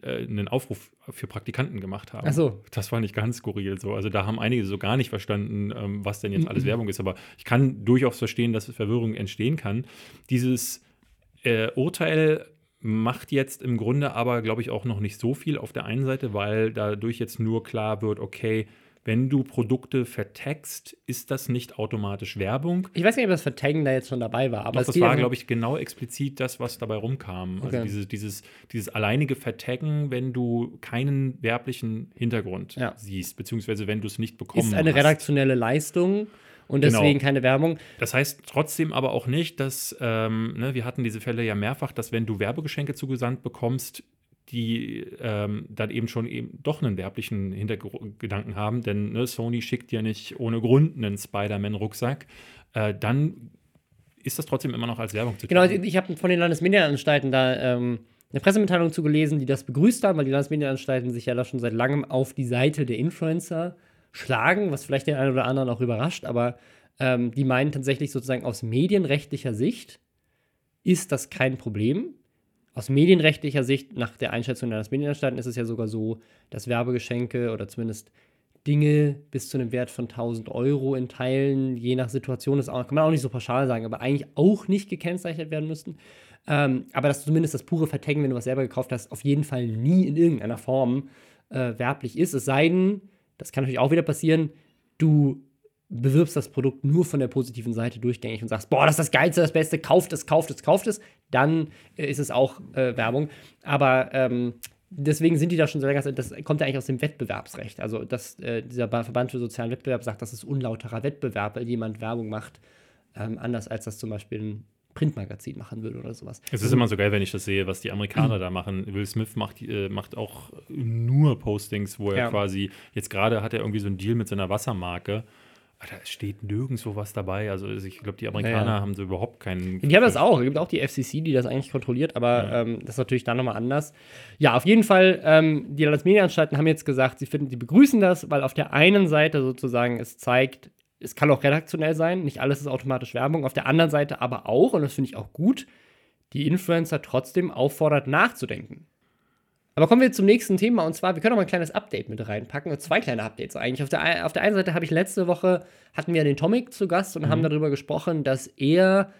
äh, einen Aufruf für Praktikanten gemacht haben. Ach so. Das fand ich ganz skurril so. Also da haben einige so gar nicht verstanden, ähm, was denn jetzt alles Werbung ist. Aber ich kann durchaus verstehen, dass Verwirrung entstehen kann. Dieses äh, Urteil macht jetzt im Grunde aber, glaube ich, auch noch nicht so viel auf der einen Seite, weil dadurch jetzt nur klar wird, okay, wenn du Produkte vertagst, ist das nicht automatisch Werbung. Ich weiß nicht, ob das Vertaggen da jetzt schon dabei war. Aber Doch, das war, glaube ich, genau explizit das, was dabei rumkam. Also okay. Also dieses, dieses, dieses alleinige Vertaggen, wenn du keinen werblichen Hintergrund ja. siehst, beziehungsweise wenn du es nicht bekommen hast. Ist eine hast. redaktionelle Leistung und genau. deswegen genau. keine Werbung. Das heißt trotzdem aber auch nicht, dass, ähm, ne, wir hatten diese Fälle ja mehrfach, dass wenn du Werbegeschenke zugesandt bekommst, die ähm, dann eben schon eben doch einen werblichen Hintergedanken haben, denn ne, Sony schickt ja nicht ohne Grund einen Spider-Man-Rucksack, äh, dann ist das trotzdem immer noch als Werbung zu Genau, ich habe von den Landesmedienanstalten da ähm, eine Pressemitteilung zugelesen, die das begrüßt haben, weil die Landesmedienanstalten sich ja da schon seit langem auf die Seite der Influencer schlagen, was vielleicht den einen oder anderen auch überrascht, aber ähm, die meinen tatsächlich sozusagen aus medienrechtlicher Sicht ist das kein Problem, aus medienrechtlicher Sicht, nach der Einschätzung der Landesmedienanstalten, ist es ja sogar so, dass Werbegeschenke oder zumindest Dinge bis zu einem Wert von 1000 Euro in Teilen, je nach Situation, das kann man auch nicht so pauschal sagen, aber eigentlich auch nicht gekennzeichnet werden müssten. Ähm, aber dass zumindest das pure Vertaggen, wenn du was selber gekauft hast, auf jeden Fall nie in irgendeiner Form äh, werblich ist. Es sei denn, das kann natürlich auch wieder passieren, du bewirbst das Produkt nur von der positiven Seite durchgängig und sagst, boah, das ist das Geilste, das Beste, kauft es, kauft es, kauft es, dann äh, ist es auch äh, Werbung. Aber ähm, deswegen sind die da schon so länger, das kommt ja eigentlich aus dem Wettbewerbsrecht. Also, dass äh, dieser Verband für sozialen Wettbewerb sagt, das ist unlauterer Wettbewerb, weil jemand Werbung macht, ähm, anders als das zum Beispiel ein Printmagazin machen würde oder sowas. Es ist immer so geil, wenn ich das sehe, was die Amerikaner mhm. da machen. Will Smith macht, äh, macht auch nur Postings, wo er ja. quasi, jetzt gerade hat er irgendwie so einen Deal mit seiner Wassermarke da steht nirgendwo was dabei. Also ich glaube, die Amerikaner ja, ja. haben so überhaupt keinen. Die haben das auch. Es gibt auch die FCC, die das eigentlich kontrolliert, aber ja. ähm, das ist natürlich dann nochmal anders. Ja, auf jeden Fall, ähm, die Landesmedienanstalten haben jetzt gesagt, sie finden, sie begrüßen das, weil auf der einen Seite sozusagen es zeigt, es kann auch redaktionell sein, nicht alles ist automatisch Werbung. Auf der anderen Seite aber auch, und das finde ich auch gut, die Influencer trotzdem auffordert, nachzudenken. Aber kommen wir zum nächsten Thema und zwar, wir können auch mal ein kleines Update mit reinpacken, zwei kleine Updates eigentlich. Auf der, auf der einen Seite habe ich letzte Woche, hatten wir den Tomic zu Gast und mhm. haben darüber gesprochen, dass er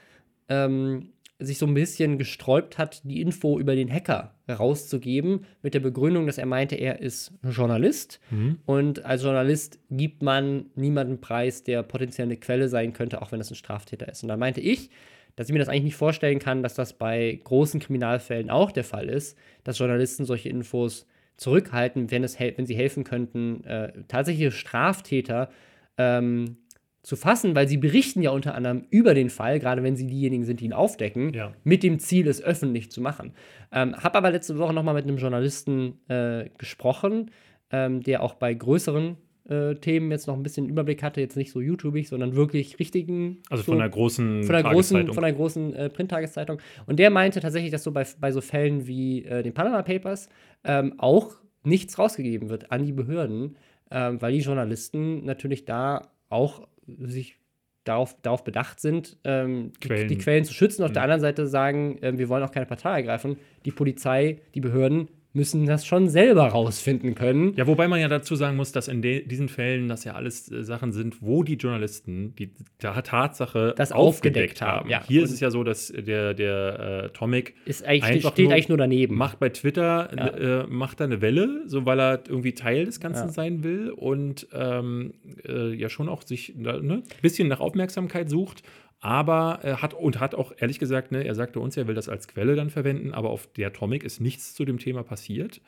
ähm, sich so ein bisschen gesträubt hat, die Info über den Hacker rauszugeben, mit der Begründung, dass er meinte, er ist Journalist mhm. und als Journalist gibt man niemanden preis, der potenziell eine Quelle sein könnte, auch wenn es ein Straftäter ist. Und da meinte ich, dass ich mir das eigentlich nicht vorstellen kann, dass das bei großen Kriminalfällen auch der Fall ist, dass Journalisten solche Infos zurückhalten, wenn, es wenn sie helfen könnten, äh, tatsächliche Straftäter ähm, zu fassen, weil sie berichten ja unter anderem über den Fall, gerade wenn sie diejenigen sind, die ihn aufdecken, ja. mit dem Ziel, es öffentlich zu machen. Ähm, habe aber letzte Woche noch mal mit einem Journalisten äh, gesprochen, ähm, der auch bei größeren äh, Themen jetzt noch ein bisschen Überblick hatte, jetzt nicht so YouTubig, sondern wirklich richtigen. Also so, von der großen von der großen, von der großen äh, Printtageszeitung. Und der meinte tatsächlich, dass so bei, bei so Fällen wie äh, den Panama Papers ähm, auch nichts rausgegeben wird an die Behörden, ähm, weil die Journalisten natürlich da auch sich darauf, darauf bedacht sind, ähm, Quellen. Die, die, Quellen zu schützen. Auf mhm. der anderen Seite sagen, äh, wir wollen auch keine Partei ergreifen. Die Polizei, die Behörden müssen das schon selber rausfinden können. Ja, wobei man ja dazu sagen muss, dass in diesen Fällen das ja alles äh, Sachen sind, wo die Journalisten die Tatsache das aufgedeckt, haben. haben. Ja. Hier Und ist es ja so, dass der, der äh, Tomic ist eigentlich, steht nur, eigentlich nur daneben. Macht bei Twitter ja. äh, macht da eine Welle, so weil er irgendwie Teil des Ganzen ja. sein will und ähm, äh, ja schon auch sich ein ne, bisschen nach Aufmerksamkeit sucht aber äh, hat und hat auch ehrlich gesagt, ne, er sagte uns, er will das als Quelle dann verwenden, aber auf der Atomic ist nichts zu dem Thema passiert.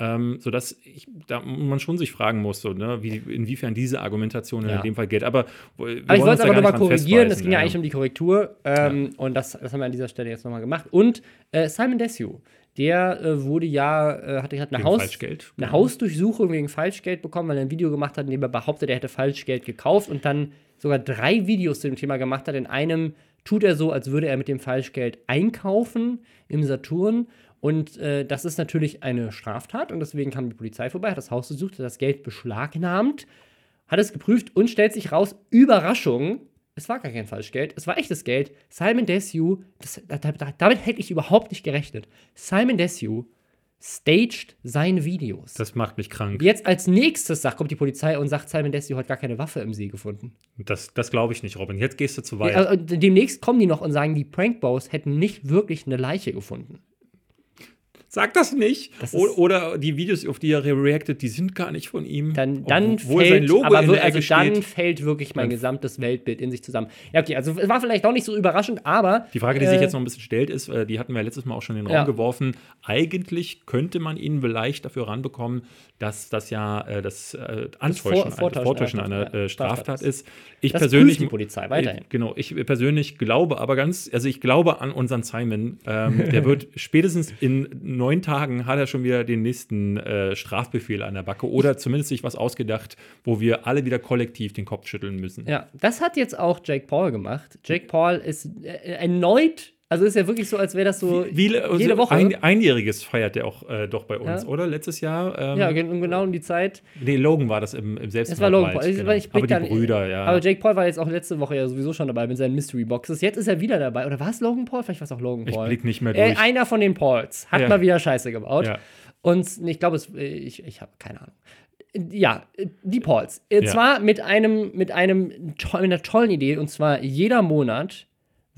Ähm, sodass ich, da man schon sich fragen muss, so, ne, wie, inwiefern diese Argumentation ja. in dem Fall geht. Aber, aber ich wollte es aber nochmal korrigieren, es ging ja, eigentlich um die Korrektur ähm, ja. und das, das haben wir an dieser Stelle jetzt nochmal gemacht. Und äh, Simon Desue, der äh, wurde ja, äh, hatte, hat eine, Haus, eine. Hausdurchsuchung wegen Falschgeld bekommen, weil er ein Video gemacht hat, in dem er behauptet, er hätte Falschgeld gekauft und dann sogar drei Videos zu dem Thema gemacht hat. In einem tut er so, als würde er mit dem Falschgeld einkaufen im Saturn. Und äh, das ist natürlich eine Straftat und deswegen kam die Polizei vorbei, hat das Haus besucht, hat das Geld beschlagnahmt, hat es geprüft und stellt sich raus, Überraschung, es war gar kein Falschgeld, es war echtes Geld. Simon Desue, das, damit hätte ich überhaupt nicht gerechnet. Simon Desue staged seine Videos. Das macht mich krank. Jetzt als nächstes sagt, kommt die Polizei und sagt, Simon Destiny hat gar keine Waffe im See gefunden. Das, das glaube ich nicht, Robin. Jetzt gehst du zu weit. Also, demnächst kommen die noch und sagen, die Prankbows hätten nicht wirklich eine Leiche gefunden. Sag das nicht. Das oder die Videos, auf die er reactet, die sind gar nicht von ihm. Dann, dann obwohl fällt, sein Logo aber in der also dann steht. fällt wirklich mein gesamtes Weltbild in sich zusammen. Ja, okay, also es war vielleicht auch nicht so überraschend, aber. Die Frage, die äh, sich jetzt noch ein bisschen stellt, ist, äh, die hatten wir letztes Mal auch schon in den Raum ja. geworfen. Eigentlich könnte man ihn vielleicht dafür ranbekommen, dass das ja äh, das äh, Antäuschen, Vor Vortäuschen einer äh, Straftat ist. Ich das persönlich. die Polizei weiterhin. genau, ich persönlich glaube aber ganz, also ich glaube an unseren Simon. Ähm, der wird spätestens in neun Tagen hat er schon wieder den nächsten äh, Strafbefehl an der Backe oder zumindest sich was ausgedacht, wo wir alle wieder kollektiv den Kopf schütteln müssen. Ja, das hat jetzt auch Jake Paul gemacht. Jake Paul ist äh, erneut also ist ja wirklich so, als wäre das so Wie, jede also Woche. Ein, Einjähriges feiert der auch äh, doch bei uns, ja. oder? Letztes Jahr. Ähm, ja, genau um die Zeit. Nee, Logan war das im, im Selbstmord. Das war Logan Paul. Genau. aber die Brüder, ja. Aber Jake Paul war jetzt auch letzte Woche ja sowieso schon dabei mit seinen Mystery Boxes. Jetzt ist er wieder dabei. Oder war es Logan Paul? Vielleicht war es auch Logan Paul. Ich blick nicht mehr durch. Äh, einer von den Pauls hat ja. mal wieder Scheiße gebaut. Ja. Und ich glaube, ich, ich habe keine Ahnung ja, die Pauls. Ja. zwar mit einem, mit einem, mit einer tollen Idee. Und zwar jeder Monat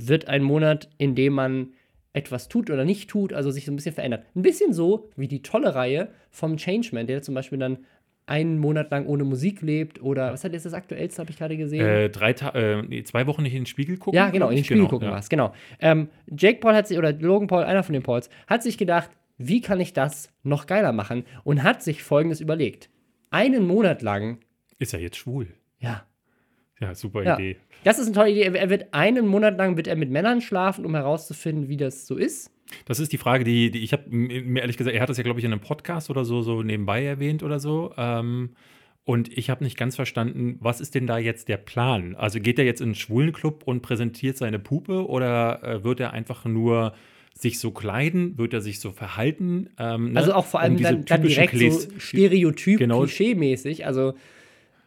wird ein Monat, in dem man etwas tut oder nicht tut, also sich so ein bisschen verändert. Ein bisschen so wie die tolle Reihe vom Changeman, der zum Beispiel dann einen Monat lang ohne Musik lebt oder was hat jetzt das aktuellste, habe ich gerade gesehen? Äh, drei äh, nee, zwei Wochen nicht in den Spiegel gucken? Ja, genau, in den Spiegel genau, gucken ja. war es, genau. Ähm, Jake Paul hat sich, oder Logan Paul, einer von den Pauls, hat sich gedacht, wie kann ich das noch geiler machen und hat sich folgendes überlegt. Einen Monat lang. Ist er jetzt schwul? Ja. Ja, super ja. Idee. Das ist eine tolle Idee. Er wird einen Monat lang wird er mit Männern schlafen, um herauszufinden, wie das so ist. Das ist die Frage, die, die ich habe mir ehrlich gesagt, er hat das ja, glaube ich, in einem Podcast oder so, so nebenbei erwähnt oder so. Ähm, und ich habe nicht ganz verstanden, was ist denn da jetzt der Plan? Also geht er jetzt in einen Schwulenclub und präsentiert seine Puppe oder äh, wird er einfach nur sich so kleiden? Wird er sich so verhalten? Ähm, ne? Also auch vor allem um dann, dann direkt Kles so stereotyp, genau. klischee-mäßig. Also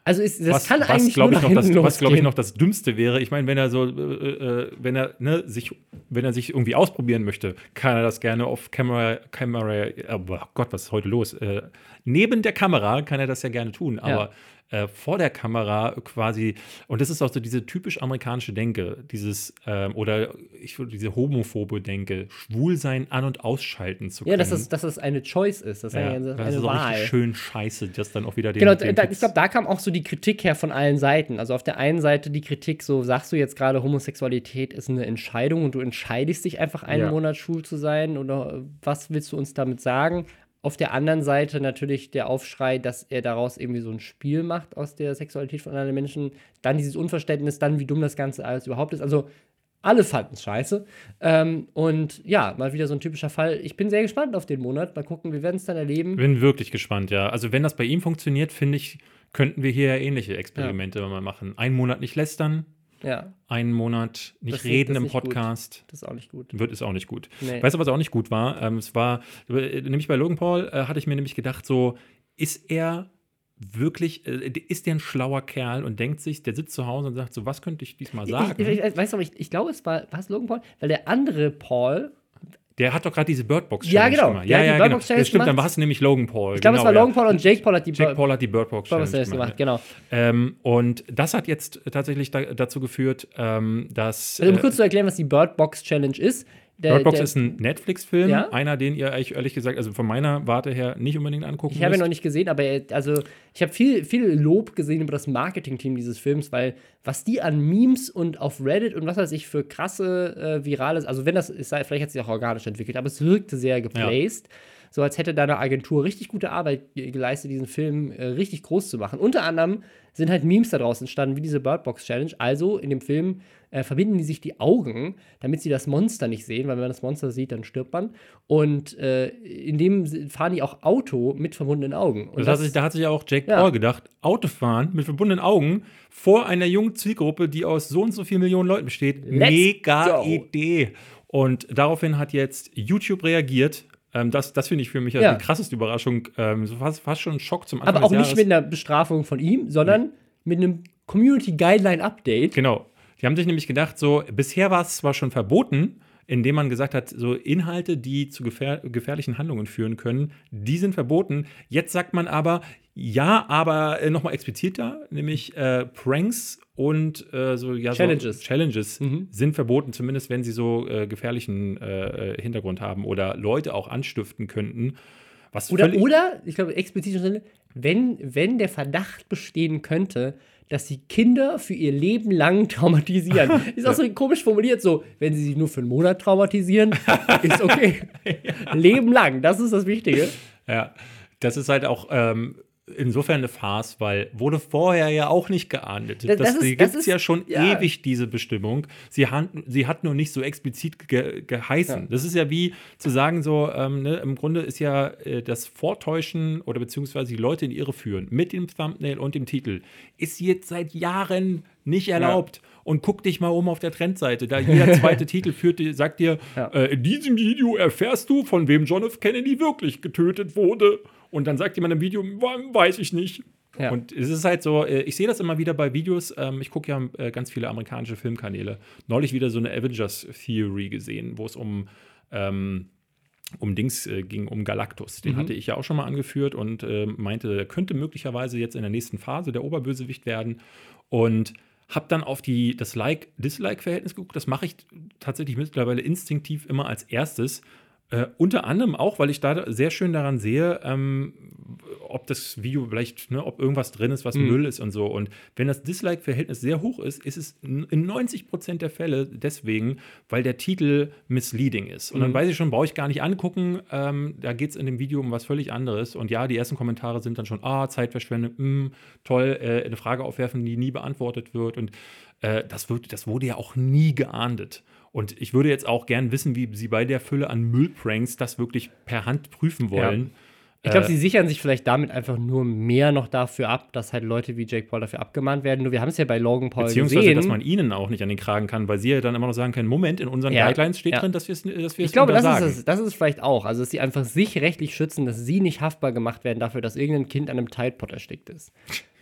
also ist, das was, kann was, eigentlich nur ich, noch das, Was, glaube ich, noch das Dümmste wäre, ich meine, wenn er so, äh, äh, wenn er ne, sich, wenn er sich irgendwie ausprobieren möchte, kann er das gerne auf Kamera, Kamera, oh Gott, was ist heute los? Äh, neben der Kamera kann er das ja gerne tun, aber ja äh, vor der Kamera quasi, und das ist auch so diese typisch amerikanische Denke, dieses, äh, oder ich würde diese homophobe Denke, Schwulsein an- und ausschalten zu können. Ja, dass das, dass das eine Choice ist, das ist ja, eine, das ist Wahl. Auch schön scheiße, das dann auch wieder den. Genau, den da, ich glaube, da kam auch so die Kritik her von allen Seiten. Also auf der einen Seite die Kritik, so sagst du jetzt gerade, Homosexualität ist eine Entscheidung und du entscheidest dich einfach einen ja. Monat schwul zu sein oder was willst du uns damit sagen? Auf der anderen Seite natürlich der Aufschrei, dass er daraus irgendwie so ein Spiel macht aus der Sexualität von anderen Menschen. Dann dieses Unverständnis, dann wie dumm das Ganze alles überhaupt ist. Also alle fanden es scheiße. Ähm, und ja, mal wieder so ein typischer Fall. Ich bin sehr gespannt auf den Monat. Mal gucken, wir werden es dann erleben. Bin wirklich gespannt, ja. Also, wenn das bei ihm funktioniert, finde ich, könnten wir hier ähnliche Experimente ja. mal machen. Einen Monat nicht lästern. Ja. Einen Monat nicht das reden im Podcast. Gut. Das ist auch nicht gut. Wird es auch nicht gut. Nee. Weißt du, was auch nicht gut war? Ähm, es war, nämlich bei Logan Paul äh, hatte ich mir nämlich gedacht, so, ist er wirklich, äh, ist der ein schlauer Kerl und denkt sich, der sitzt zu Hause und sagt so, was könnte ich diesmal sagen? Ich, ich, ich weißt du, ich, ich glaube, es war, war es Logan Paul, weil der andere Paul, der hat doch gerade diese Birdbox Challenge ja, genau. gemacht. Ja, ja, genau. Das stimmt, dann war es nämlich Logan Paul. Ich glaube, genau, es war Logan Paul und Jake Paul hat die, Jake Paul hat die Birdbox Challenge gemacht. gemacht. Genau. Ähm, und das hat jetzt tatsächlich da, dazu geführt, ähm, dass. Also, um äh, kurz zu erklären, was die Birdbox Challenge ist. Der, Bird Box der, ist ein Netflix-Film, ja? einer, den ihr euch ehrlich gesagt, also von meiner Warte her nicht unbedingt angucken Ich habe ihn noch nicht gesehen, aber also ich habe viel, viel Lob gesehen über das Marketing-Team dieses Films, weil was die an Memes und auf Reddit und was weiß ich für krasse äh, virales, also wenn das ist, vielleicht hat sich auch organisch entwickelt, aber es wirkte sehr geplaced. Ja. So als hätte da eine Agentur richtig gute Arbeit geleistet, diesen Film äh, richtig groß zu machen. Unter anderem sind halt Memes da draußen entstanden, wie diese Birdbox Challenge. Also in dem Film äh, verbinden die sich die Augen, damit sie das Monster nicht sehen, weil wenn man das Monster sieht, dann stirbt man. Und äh, in dem fahren die auch Auto mit verbundenen Augen. Und das, das da hat sich ja auch Jack ja. Paul gedacht, Autofahren mit verbundenen Augen vor einer jungen Zielgruppe, die aus so und so vielen Millionen Leuten besteht. Let's Mega go. Idee. Und daraufhin hat jetzt YouTube reagiert ähm, das das finde ich für mich ja. die krasseste Überraschung. Ähm, fast, fast schon ein Schock zum Anfang. Aber auch nicht mit einer Bestrafung von ihm, sondern nee. mit einem Community Guideline Update. Genau. Die haben sich nämlich gedacht, so, bisher war es zwar schon verboten, indem man gesagt hat, so Inhalte, die zu gefähr gefährlichen Handlungen führen können, die sind verboten. Jetzt sagt man aber, ja, aber äh, nochmal expliziter, nämlich äh, Pranks und äh, so, ja, Challenges, so Challenges mhm. sind verboten, zumindest wenn sie so äh, gefährlichen äh, Hintergrund haben oder Leute auch anstiften könnten. Was oder, oder, ich glaube, explizit, wenn, wenn der Verdacht bestehen könnte, dass sie Kinder für ihr Leben lang traumatisieren. Ist auch so komisch formuliert, so, wenn sie sich nur für einen Monat traumatisieren, ist okay. ja. Leben lang, das ist das Wichtige. Ja, das ist halt auch ähm, insofern eine Farce, weil wurde vorher ja auch nicht geahndet. Das, das, das gibt es ja schon ja. ewig, diese Bestimmung. Sie hat, sie hat nur nicht so explizit ge, geheißen. Ja. Das ist ja wie zu sagen, so, ähm, ne, im Grunde ist ja äh, das Vortäuschen oder beziehungsweise die Leute in Irre führen mit dem Thumbnail und dem Titel, ist jetzt seit Jahren nicht erlaubt. Ja. Und guck dich mal um auf der Trendseite. Da jeder zweite Titel führt, sagt dir, äh, in diesem Video erfährst du, von wem John F. Kennedy wirklich getötet wurde. Und dann sagt jemand im Video, weiß ich nicht. Ja. Und es ist halt so, äh, ich sehe das immer wieder bei Videos. Ähm, ich gucke ja äh, ganz viele amerikanische Filmkanäle. Neulich wieder so eine Avengers Theory gesehen, wo es um, ähm, um Dings äh, ging, um Galactus. Den mhm. hatte ich ja auch schon mal angeführt und äh, meinte, er könnte möglicherweise jetzt in der nächsten Phase der Oberbösewicht werden. Und habe dann auf die, das Like-Dislike-Verhältnis geguckt. Das mache ich tatsächlich mittlerweile instinktiv immer als erstes, äh, unter anderem auch, weil ich da sehr schön daran sehe, ähm, ob das Video vielleicht, ne, ob irgendwas drin ist, was mhm. Müll ist und so. Und wenn das Dislike-Verhältnis sehr hoch ist, ist es in 90 Prozent der Fälle deswegen, weil der Titel misleading ist. Und mhm. dann weiß ich schon, brauche ich gar nicht angucken. Ähm, da geht es in dem Video um was völlig anderes. Und ja, die ersten Kommentare sind dann schon, ah, Zeitverschwendung, mh, hm, toll, äh, eine Frage aufwerfen, die nie beantwortet wird. Und äh, das, wird, das wurde ja auch nie geahndet. Und ich würde jetzt auch gern wissen, wie Sie bei der Fülle an Müllpranks das wirklich per Hand prüfen wollen. Ja. Ich glaube, äh, sie sichern sich vielleicht damit einfach nur mehr noch dafür ab, dass halt Leute wie Jake Paul dafür abgemahnt werden. Nur wir haben es ja bei Logan Paul beziehungsweise, gesehen. dass man ihnen auch nicht an den Kragen kann, weil sie ja dann immer noch sagen können, Moment, in unseren ja, Guidelines steht ja. drin, dass wir es dass Ich glaube, das ist, es, das ist vielleicht auch. Also, dass sie einfach sich rechtlich schützen, dass sie nicht haftbar gemacht werden dafür, dass irgendein Kind an einem Tide erstickt ist.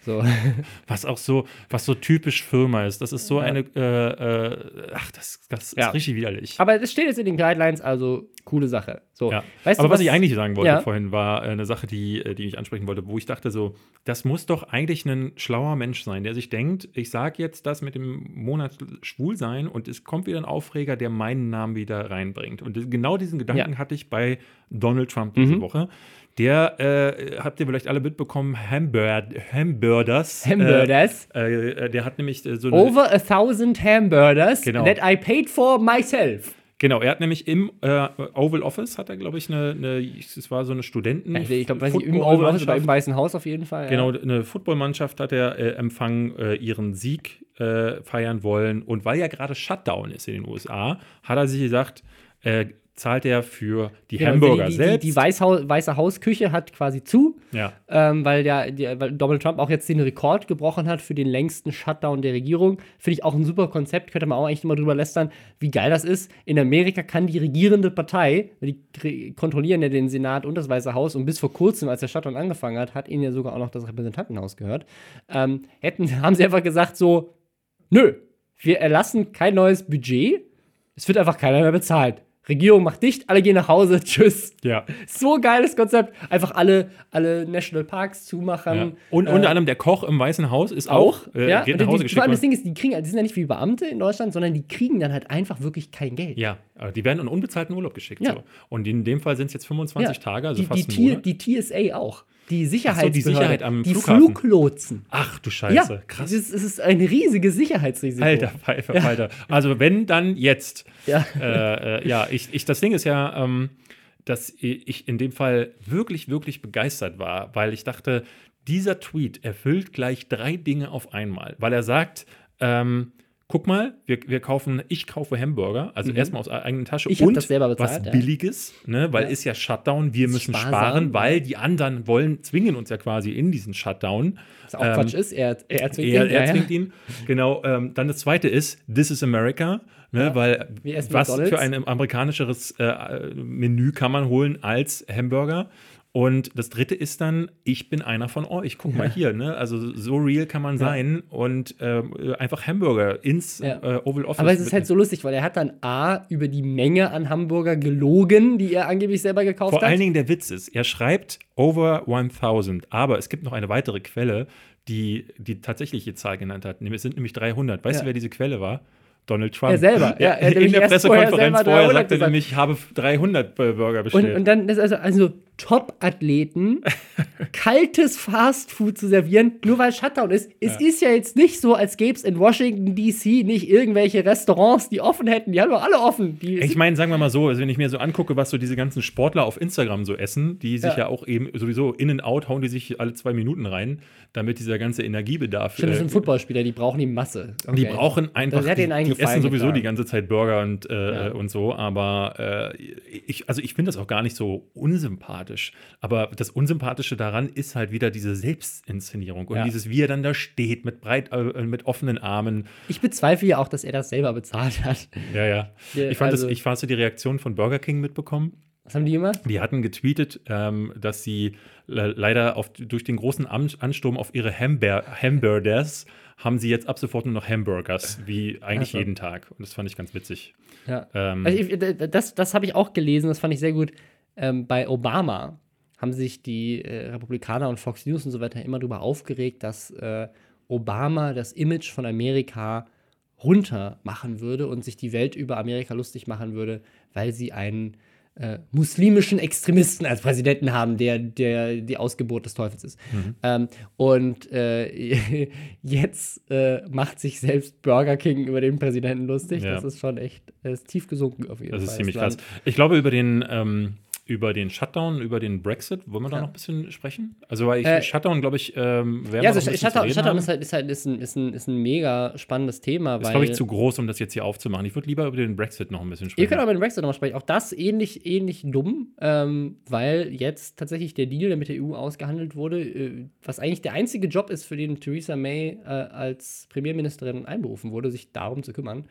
So. Was auch so, was so typisch Firma ist. Das ist so ja. eine, äh, äh, ach, das, das ja. ist richtig widerlich. Aber es steht jetzt in den Guidelines, also coole Sache. So. Ja. Weißt Aber du, was, was, ich eigentlich sagen wollte vorhin, war äh, eine Sache, die, äh, die ich ansprechen wollte, wo ich dachte so, das muss doch eigentlich ein schlauer Mensch sein, der sich denkt, ich sage jetzt das mit dem Monat schwul sein und es kommt wieder ein Aufreger, der meinen Namen wieder reinbringt. Und genau diesen Gedanken hatte ich bei Donald Trump diese mhm. Woche der, äh, habt ihr vielleicht alle mitbekommen, Hamburg, Hamburgers. Hamburgers. Äh, äh, der hat nämlich äh, so Over a thousand Hamburgers genau. that I paid for myself. Genau, er hat nämlich im äh, Oval Office, hat er, glaube ich, eine, eine, es war so eine Studenten. Also ich glaube, im Oval Office oder im Weißen Haus auf jeden Fall. Genau, eine Footballmannschaft hat er äh, empfangen, äh, ihren Sieg äh, feiern wollen. Und weil ja gerade Shutdown ist in den USA, hat er sich gesagt, äh, zahlt er für die genau, Hamburger die, die, selbst. Die, die Weißhaus, Weiße Hausküche hat quasi zu, ja. ähm, weil, der, die, weil Donald Trump auch jetzt den Rekord gebrochen hat für den längsten Shutdown der Regierung. Finde ich auch ein super Konzept, könnte man auch eigentlich immer drüber lästern, wie geil das ist. In Amerika kann die regierende Partei, die kontrollieren ja den Senat und das Weiße Haus und bis vor kurzem, als der Shutdown angefangen hat, hat ihnen ja sogar auch noch das Repräsentantenhaus gehört, ähm, hätten, haben sie einfach gesagt so, nö, wir erlassen kein neues Budget, es wird einfach keiner mehr bezahlt. Regierung macht dicht, alle gehen nach Hause, tschüss. Ja. So geiles Konzept. Einfach alle, alle National Parks zumachen. Ja. Und äh, unter anderem der Koch im Weißen Haus ist auch, auch äh, ja. geht nach Hause die, geschickt. Vor allem das Ding ist, die kriegen, die sind ja nicht wie Beamte in Deutschland, sondern die kriegen dann halt einfach wirklich kein Geld. Ja, die werden in unbezahlten Urlaub geschickt. Ja. So. Und in dem Fall sind es jetzt 25 ja. Tage, also die, fast die, Monat. die TSA auch die Sicherheitsbehörde, so, die Sicherheit am die Fluglotsen. Ach du Scheiße, ja, krass. Es ist ein riesiges Sicherheitsrisiko. Alter, Pfeife, ja. Alter. Also wenn dann jetzt. Ja, äh, äh, ja ich, ich, das Ding ist ja, ähm, dass ich in dem Fall wirklich, wirklich begeistert war, weil ich dachte, dieser Tweet erfüllt gleich drei Dinge auf einmal, weil er sagt, ähm, guck mal, wir, wir kaufen, ich kaufe Hamburger, also mhm. erstmal aus eigener Tasche ich und das selber bezahlt, was ja. Billiges, ne, weil ja. ist ja Shutdown, wir müssen Sparsam, sparen, weil die anderen wollen, zwingen uns ja quasi in diesen Shutdown. Was auch ähm, Quatsch ist, er, er zwingt er, ihn. Er zwingt ihn, genau. Ähm, dann das zweite ist, This is America, ne, ja. weil was McDonald's. für ein amerikanischeres äh, Menü kann man holen als Hamburger? Und das dritte ist dann, ich bin einer von euch. Guck ja. mal hier, ne? Also so real kann man ja. sein und äh, einfach Hamburger ins ja. äh, Oval Office. Aber es ist halt so lustig, weil er hat dann A über die Menge an Hamburger gelogen, die er angeblich selber gekauft Vor hat. Vor allen Dingen der Witz ist, er schreibt over 1000, aber es gibt noch eine weitere Quelle, die die tatsächliche Zahl genannt hat. Es sind nämlich 300. Weißt du, wer diese Quelle war? Donald Trump. Er selber, ja. Er in der Pressekonferenz vorher, vorher sagte er nämlich, ich habe 300 Burger bestellt. Und, und dann ist also, also Top-Athleten kaltes Fastfood zu servieren, nur weil Shutdown ist. Es ja. ist ja jetzt nicht so, als gäbe es in Washington, D.C. nicht irgendwelche Restaurants, die offen hätten. Die haben doch alle offen. Die ich meine, sagen wir mal so, also wenn ich mir so angucke, was so diese ganzen Sportler auf Instagram so essen, die sich ja, ja auch eben sowieso in and out hauen die sich alle zwei Minuten rein, damit dieser ganze Energiebedarf. Stimmt, das sind äh, Footballspieler, die brauchen die Masse. Okay. Die brauchen einfach, die, die essen sowieso getragen. die ganze Zeit Burger und, äh, ja. und so, aber äh, ich, also ich finde das auch gar nicht so unsympathisch unsympathisch. Aber das Unsympathische daran ist halt wieder diese Selbstinszenierung und ja. dieses, wie er dann da steht mit breit, äh, mit offenen Armen. Ich bezweifle ja auch, dass er das selber bezahlt hat. Ja, ja. Ich fand also, das, ich du die Reaktion von Burger King mitbekommen? Was haben die immer? Die hatten getweetet, ähm, dass sie leider auf, durch den großen Ansturm auf ihre Hamber Hamburgers haben sie jetzt ab sofort nur noch Hamburgers, wie eigentlich also. jeden Tag. Und das fand ich ganz witzig. Ja. Ähm, also ich, das das habe ich auch gelesen, das fand ich sehr gut ähm, bei Obama haben sich die äh, Republikaner und Fox News und so weiter immer darüber aufgeregt, dass äh, Obama das Image von Amerika runter machen würde und sich die Welt über Amerika lustig machen würde, weil sie einen äh, muslimischen Extremisten als Präsidenten haben, der, der die Ausgeburt des Teufels ist. Mhm. Ähm, und äh, jetzt äh, macht sich selbst Burger King über den Präsidenten lustig. Ja. Das ist schon echt ist tief gesunken auf jeden Fall. Das ist ziemlich krass. Ich glaube, über den ähm über den Shutdown, über den Brexit, wollen wir da noch ein bisschen sprechen? Also, weil ich, äh, Shutdown, glaube ich, ähm, Ja, also Shutdown, Shutdown ist halt, ist halt ist ein, ist ein, ist ein mega spannendes Thema. Ist, glaube ich, zu groß, um das jetzt hier aufzumachen. Ich würde lieber über den Brexit noch ein bisschen sprechen. Ihr könnt auch über den Brexit noch sprechen. Auch das ähnlich, ähnlich dumm, ähm, weil jetzt tatsächlich der Deal, der mit der EU ausgehandelt wurde, äh, was eigentlich der einzige Job ist, für den Theresa May äh, als Premierministerin einberufen wurde, sich darum zu kümmern.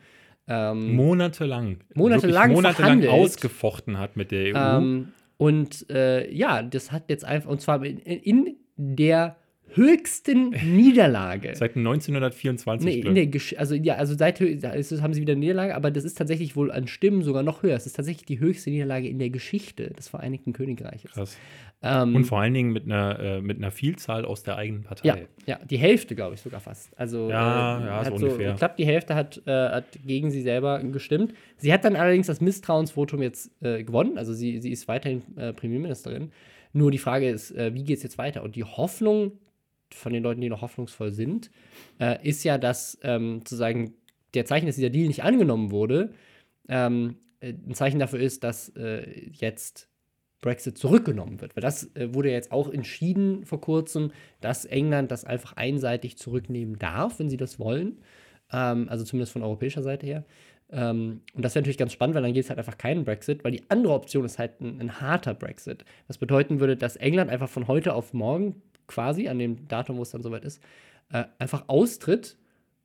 Ähm, monatelang. Monatelang, monatelang ausgefochten hat mit der EU. Ähm, und äh, ja, das hat jetzt einfach, und zwar in, in der höchsten Niederlage. Seit 1924. Nee, in der also ja, also seit haben sie wieder eine Niederlage, aber das ist tatsächlich wohl an Stimmen sogar noch höher. Es ist tatsächlich die höchste Niederlage in der Geschichte des Vereinigten Königreiches. Krass. Ähm, und vor allen Dingen mit einer, äh, mit einer Vielzahl aus der eigenen Partei. Ja, ja die Hälfte, glaube ich, sogar fast. Also, ja, äh, ja, so ungefähr. ich glaube, die Hälfte hat, äh, hat gegen sie selber gestimmt. Sie hat dann allerdings das Misstrauensvotum jetzt äh, gewonnen. Also, sie, sie ist weiterhin äh, Premierministerin. Nur die Frage ist, äh, wie geht es jetzt weiter? Und die Hoffnung von den Leuten, die noch hoffnungsvoll sind, ist ja, dass ähm, sozusagen der Zeichen, dass dieser Deal nicht angenommen wurde, ähm, äh, ein Zeichen dafür ist, dass äh, jetzt Brexit zurückgenommen wird. Weil das äh, wurde jetzt auch entschieden vor kurzem, dass England das einfach einseitig zurücknehmen darf, wenn sie das wollen. Ähm, also zumindest von europäischer Seite her. Ähm, und das wäre natürlich ganz spannend, weil dann gibt es halt einfach keinen Brexit, weil die andere Option ist halt ein, ein, harter Brexit. Was bedeuten würde, dass England einfach von heute auf morgen, quasi an dem Datum, wo es dann soweit ist, äh, einfach austritt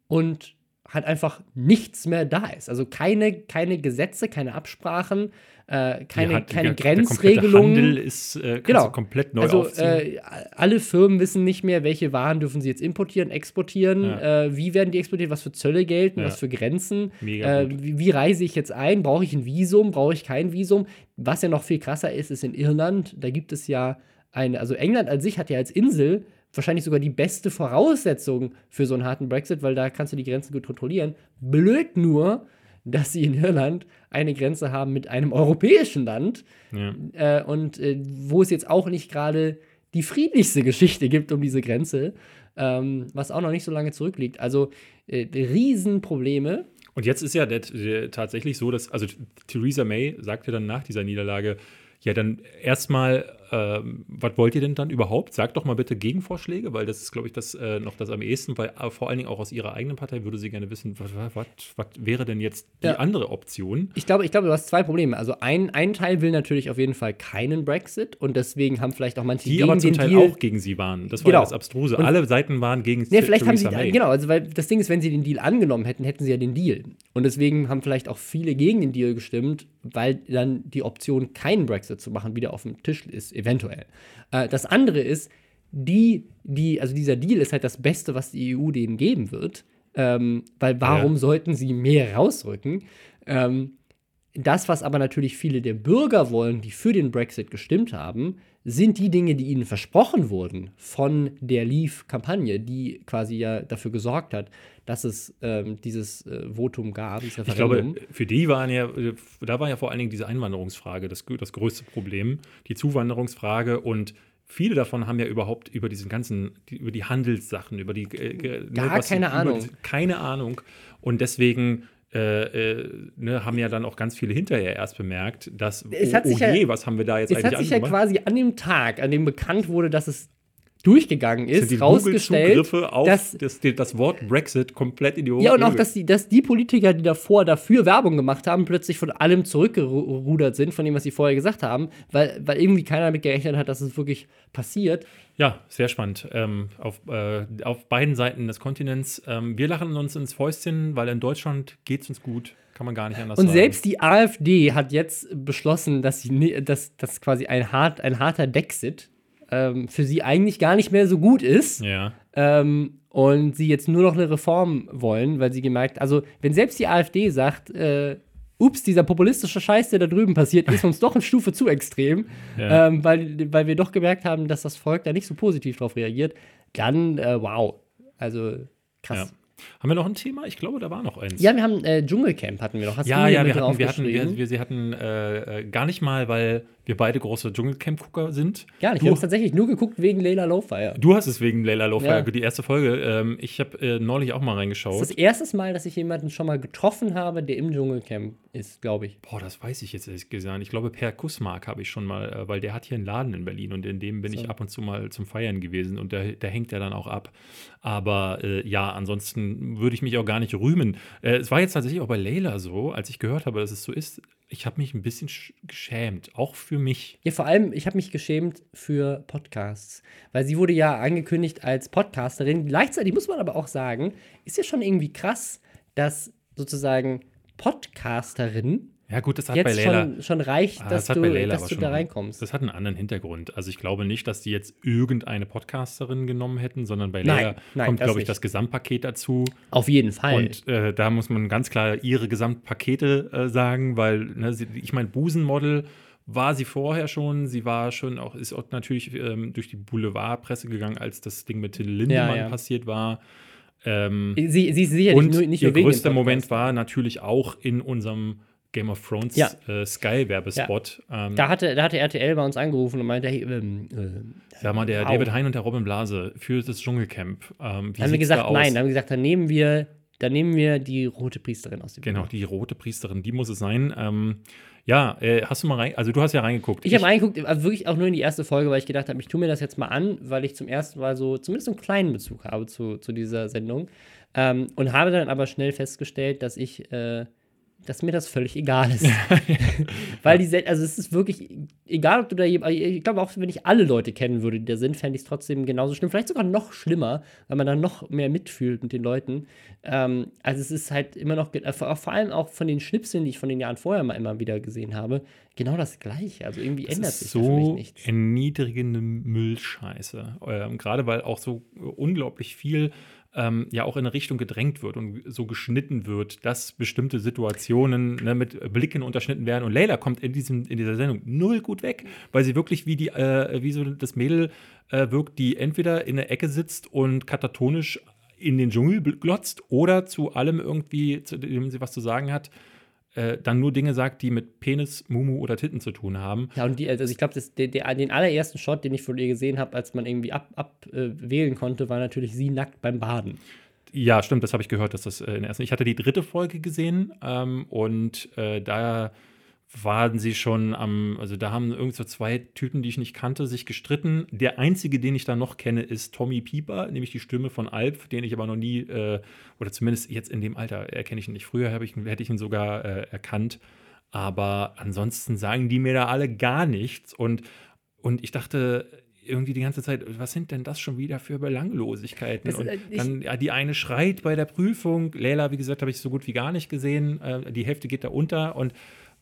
und halt einfach nichts mehr da ist. Also keine, keine Gesetze, keine Absprachen, äh, keine, hat, keine der, Grenzregelungen. Der Handel ist äh, genau. komplett neu also, äh, alle Firmen wissen nicht mehr, welche Waren dürfen sie jetzt importieren, exportieren, ja. äh, wie werden die exportiert, was für Zölle gelten, ja. was für Grenzen, äh, wie, wie, reise ich jetzt ein, brauche ich ein Visum, brauche ich kein Visum. Was ja noch viel krasser ist, ist in Irland, da gibt es ja eine, also England an sich hat ja als Insel wahrscheinlich sogar die beste Voraussetzung für so einen harten Brexit, weil da kannst du die Grenzen gut kontrollieren. Blöd nur, dass sie in Irland eine Grenze haben mit einem europäischen Land ja. äh, und äh, wo es jetzt auch nicht gerade die friedlichste Geschichte gibt um diese Grenze, ähm, was auch noch nicht so lange zurückliegt. Also äh, Riesenprobleme. Und jetzt ist ja der, der, tatsächlich so, dass, also Theresa May sagte dann nach dieser Niederlage, ja, dann erstmal, äh, was wollt ihr denn dann überhaupt? Sagt doch mal bitte Gegenvorschläge, weil das ist, glaube ich, das äh, noch das am ehesten, weil äh, vor allen Dingen auch aus ihrer eigenen Partei würde sie gerne wissen, was wäre denn jetzt die ja. andere Option? Ich glaube, ich glaube, du hast zwei Probleme. Also ein, ein Teil will natürlich auf jeden Fall keinen Brexit und deswegen haben vielleicht auch manche die aber zum Teil Deal auch gegen sie waren. Das war genau. das Abstruse. Und Alle Seiten waren gegen nee, vielleicht Theresa haben sie, May. Genau, also weil das Ding ist, wenn sie den Deal angenommen hätten, hätten sie ja den Deal. Und deswegen haben vielleicht auch viele gegen den Deal gestimmt, weil dann die Option, keinen Brexit zu machen, wieder auf dem Tisch ist, eventuell. Äh, das andere ist, die, die, also dieser Deal ist halt das Beste, was die EU denen geben wird. Ähm, weil warum ja. sollten sie mehr rausrücken? Ähm, das, was aber natürlich viele der Bürger wollen, die für den Brexit gestimmt haben, sind die Dinge, die ihnen versprochen wurden von der Leave-Kampagne, die quasi ja dafür gesorgt hat, dass es ähm, dieses äh, Votum gab, dieses Referendum. Ich glaube, für die waren ja, da war ja vor allen Dingen diese Einwanderungsfrage das, das größte Problem, die Zuwanderungsfrage und viele davon haben ja überhaupt über diesen ganzen, die, über die Handelssachen, über die äh, ne, Gar keine Ahnung. Die, keine Ahnung. Und deswegen äh, äh, ne, haben ja dann auch ganz viele hinterher erst bemerkt, dass, es oh, oh je, ja, was haben wir da jetzt es eigentlich Es hat sich ja quasi an dem Tag, an dem bekannt wurde, dass es durchgegangen ist, die rausgestellt, auf dass das, das, Wort Brexit komplett in die Hohe Ja, und auch, dass die, dass die Politiker, die davor dafür Werbung gemacht haben, plötzlich von allem zurückgerudert sind, von dem, was sie vorher gesagt haben, weil, weil irgendwie keiner damit gerechnet hat, dass es wirklich passiert. Ja, sehr spannend. Ähm, auf, äh, auf beiden Seiten des Kontinents. Ähm, wir lachen uns ins Fäustchen, weil in Deutschland geht es uns gut. Kann man gar nicht anders und sagen. Und selbst die AfD hat jetzt beschlossen, dass sie dass, dass quasi ein, hart, ein harter Dexit ähm, für sie eigentlich gar nicht mehr so gut ist. Ja. Ähm, und sie jetzt nur noch eine Reform wollen, weil sie gemerkt, also wenn selbst die AfD sagt, äh, ups, dieser populistische Scheiß, der da drüben passiert, ist uns doch eine Stufe zu extrem, ja. ähm, weil, weil wir doch gemerkt haben, dass das Volk da nicht so positiv drauf reagiert, dann äh, wow. Also krass. Ja. Haben wir noch ein Thema? Ich glaube, da war noch eins. Ja, wir haben äh, Dschungelcamp hatten wir noch. Hast ja, ja, wir hatten, wir hatten, wir, wir, sie hatten äh, äh, gar nicht mal, weil wir beide große Dschungelcamp-Gucker sind. Gar nicht. Du, wir haben es tatsächlich nur geguckt wegen Layla Lowfire. Du hast es wegen Layla Lowfire, ja. die erste Folge. Ähm, ich habe äh, neulich auch mal reingeschaut. Das ist das erste Mal, dass ich jemanden schon mal getroffen habe, der im Dschungelcamp ist, glaube ich. Boah, das weiß ich jetzt ehrlich gesagt. Ich glaube, Per Kussmark habe ich schon mal, äh, weil der hat hier einen Laden in Berlin und in dem bin so. ich ab und zu mal zum Feiern gewesen und der hängt ja dann auch ab. Aber äh, ja, ansonsten würde ich mich auch gar nicht rühmen. Äh, es war jetzt tatsächlich auch bei Layla so, als ich gehört habe, dass es so ist, ich habe mich ein bisschen geschämt, auch für mich. Ja, vor allem, ich habe mich geschämt für Podcasts, weil sie wurde ja angekündigt als Podcasterin. Gleichzeitig muss man aber auch sagen, ist ja schon irgendwie krass, dass sozusagen Podcasterin ja, gut, das hat Jetzt bei Layla. Schon, schon reicht, ah, dass, das du, dass du da reinkommst. Das hat einen anderen Hintergrund. Also, ich glaube nicht, dass die jetzt irgendeine Podcasterin genommen hätten, sondern bei Layla nein, kommt, glaube ich, das Gesamtpaket dazu. Auf jeden Fall. Und äh, da muss man ganz klar ihre Gesamtpakete äh, sagen, weil, ne, sie, ich meine, Busenmodel war sie vorher schon. Sie war schon auch, ist auch natürlich ähm, durch die Boulevardpresse gegangen, als das Ding mit Till Lindemann ja, ja. passiert war. Ähm, sie, sie ist sicherlich und nur, nicht ihr größter Moment war natürlich auch in unserem Game of Thrones ja. äh, Sky-Werbespot. Ja. Ähm, da, hatte, da hatte RTL bei uns angerufen und meinte, hey, ähm, äh, Sag mal, der wow. David Hein und der Robin Blase für das Dschungelcamp. Ähm, wie haben wir gesagt, nein, haben wir gesagt, dann nehmen wir dann nehmen wir die rote Priesterin aus dem Genau, Video. die rote Priesterin, die muss es sein. Ähm, ja, äh, hast du mal rein, also du hast ja reingeguckt. Ich, ich habe reingeguckt, also wirklich auch nur in die erste Folge, weil ich gedacht habe, ich tue mir das jetzt mal an, weil ich zum ersten Mal so zumindest einen kleinen Bezug habe zu, zu dieser Sendung. Ähm, und habe dann aber schnell festgestellt, dass ich äh, dass mir das völlig egal ist. Weil die, also es ist wirklich, egal ob du da, ich glaube auch, wenn ich alle Leute kennen würde, die da sind, fände ich es trotzdem genauso schlimm. Vielleicht sogar noch schlimmer, weil man dann noch mehr mitfühlt mit den Leuten. Ähm, also es ist halt immer noch, äh, vor allem auch von den Schnipseln, die ich von den Jahren vorher mal immer wieder gesehen habe, genau das Gleiche. Also irgendwie das ändert sich so für mich nichts. erniedrigende Müllscheiße. Ähm, Gerade weil auch so unglaublich viel ähm, ja auch in eine Richtung gedrängt wird und so geschnitten wird, dass bestimmte Situationen ne, mit Blicken unterschnitten werden. Und Leila kommt in, diesem, in dieser Sendung null gut weg, weil sie wirklich wie, die, äh, wie so das Mädel äh, wirkt, die entweder in der Ecke sitzt und katatonisch in den Dschungel glotzt oder zu allem irgendwie, zu dem sie was zu sagen hat, äh, dann nur Dinge sagt, die mit Penis, Mumu oder Titten zu tun haben. Ja, und die, also ich glaube, den allerersten Shot, den ich von ihr gesehen habe, als man irgendwie abwählen ab, äh, konnte, war natürlich sie nackt beim Baden. Ja, stimmt, das habe ich gehört, dass das äh, in der ersten. Ich hatte die dritte Folge gesehen ähm, und äh, da waren sie schon am, also da haben irgend so zwei Typen, die ich nicht kannte, sich gestritten. Der einzige, den ich da noch kenne, ist Tommy Pieper, nämlich die Stimme von Alp, den ich aber noch nie, äh, oder zumindest jetzt in dem Alter erkenne ich ihn nicht. Früher ich, hätte ich ihn sogar äh, erkannt. Aber ansonsten sagen die mir da alle gar nichts. Und, und ich dachte, irgendwie die ganze Zeit, was sind denn das schon wieder für Belanglosigkeiten? Das, und äh, dann, ja, die eine schreit bei der Prüfung. Leila, wie gesagt, habe ich so gut wie gar nicht gesehen. Äh, die Hälfte geht da unter und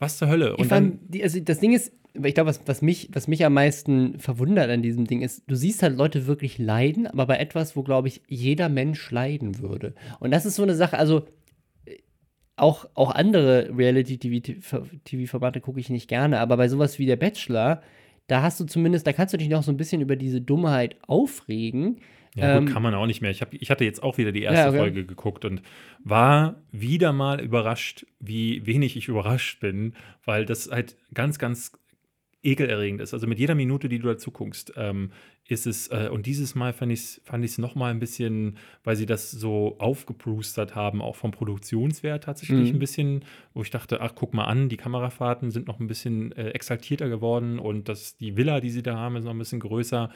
was zur Hölle? Und dann, die, also das Ding ist, ich glaube, was, was, mich, was mich am meisten verwundert an diesem Ding ist, du siehst halt Leute wirklich leiden, aber bei etwas, wo, glaube ich, jeder Mensch leiden würde. Und das ist so eine Sache, also auch, auch andere Reality-TV-Formate gucke ich nicht gerne, aber bei sowas wie der Bachelor, da hast du zumindest, da kannst du dich noch so ein bisschen über diese Dummheit aufregen. Ja, gut, ähm, kann man auch nicht mehr. Ich, hab, ich hatte jetzt auch wieder die erste ja, okay. Folge geguckt und war wieder mal überrascht, wie wenig ich überrascht bin, weil das halt ganz, ganz ekelerregend ist. Also mit jeder Minute, die du dazu guckst, ähm, ist es, äh, und dieses Mal fand ich es fand ich's noch mal ein bisschen, weil sie das so aufgebrustert haben, auch vom Produktionswert tatsächlich mhm. ein bisschen, wo ich dachte, ach, guck mal an, die Kamerafahrten sind noch ein bisschen äh, exaltierter geworden und das, die Villa, die sie da haben, ist noch ein bisschen größer.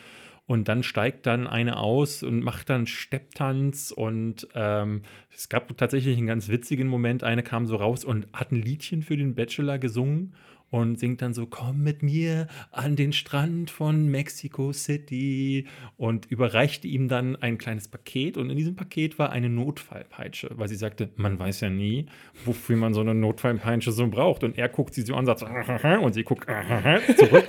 Und dann steigt dann eine aus und macht dann Stepptanz. Und ähm, es gab tatsächlich einen ganz witzigen Moment. Eine kam so raus und hat ein Liedchen für den Bachelor gesungen und singt dann so, komm mit mir an den Strand von Mexico City und überreichte ihm dann ein kleines Paket und in diesem Paket war eine Notfallpeitsche, weil sie sagte, man weiß ja nie, wofür man so eine Notfallpeitsche so braucht und er guckt sie so an und sagt, und sie guckt zurück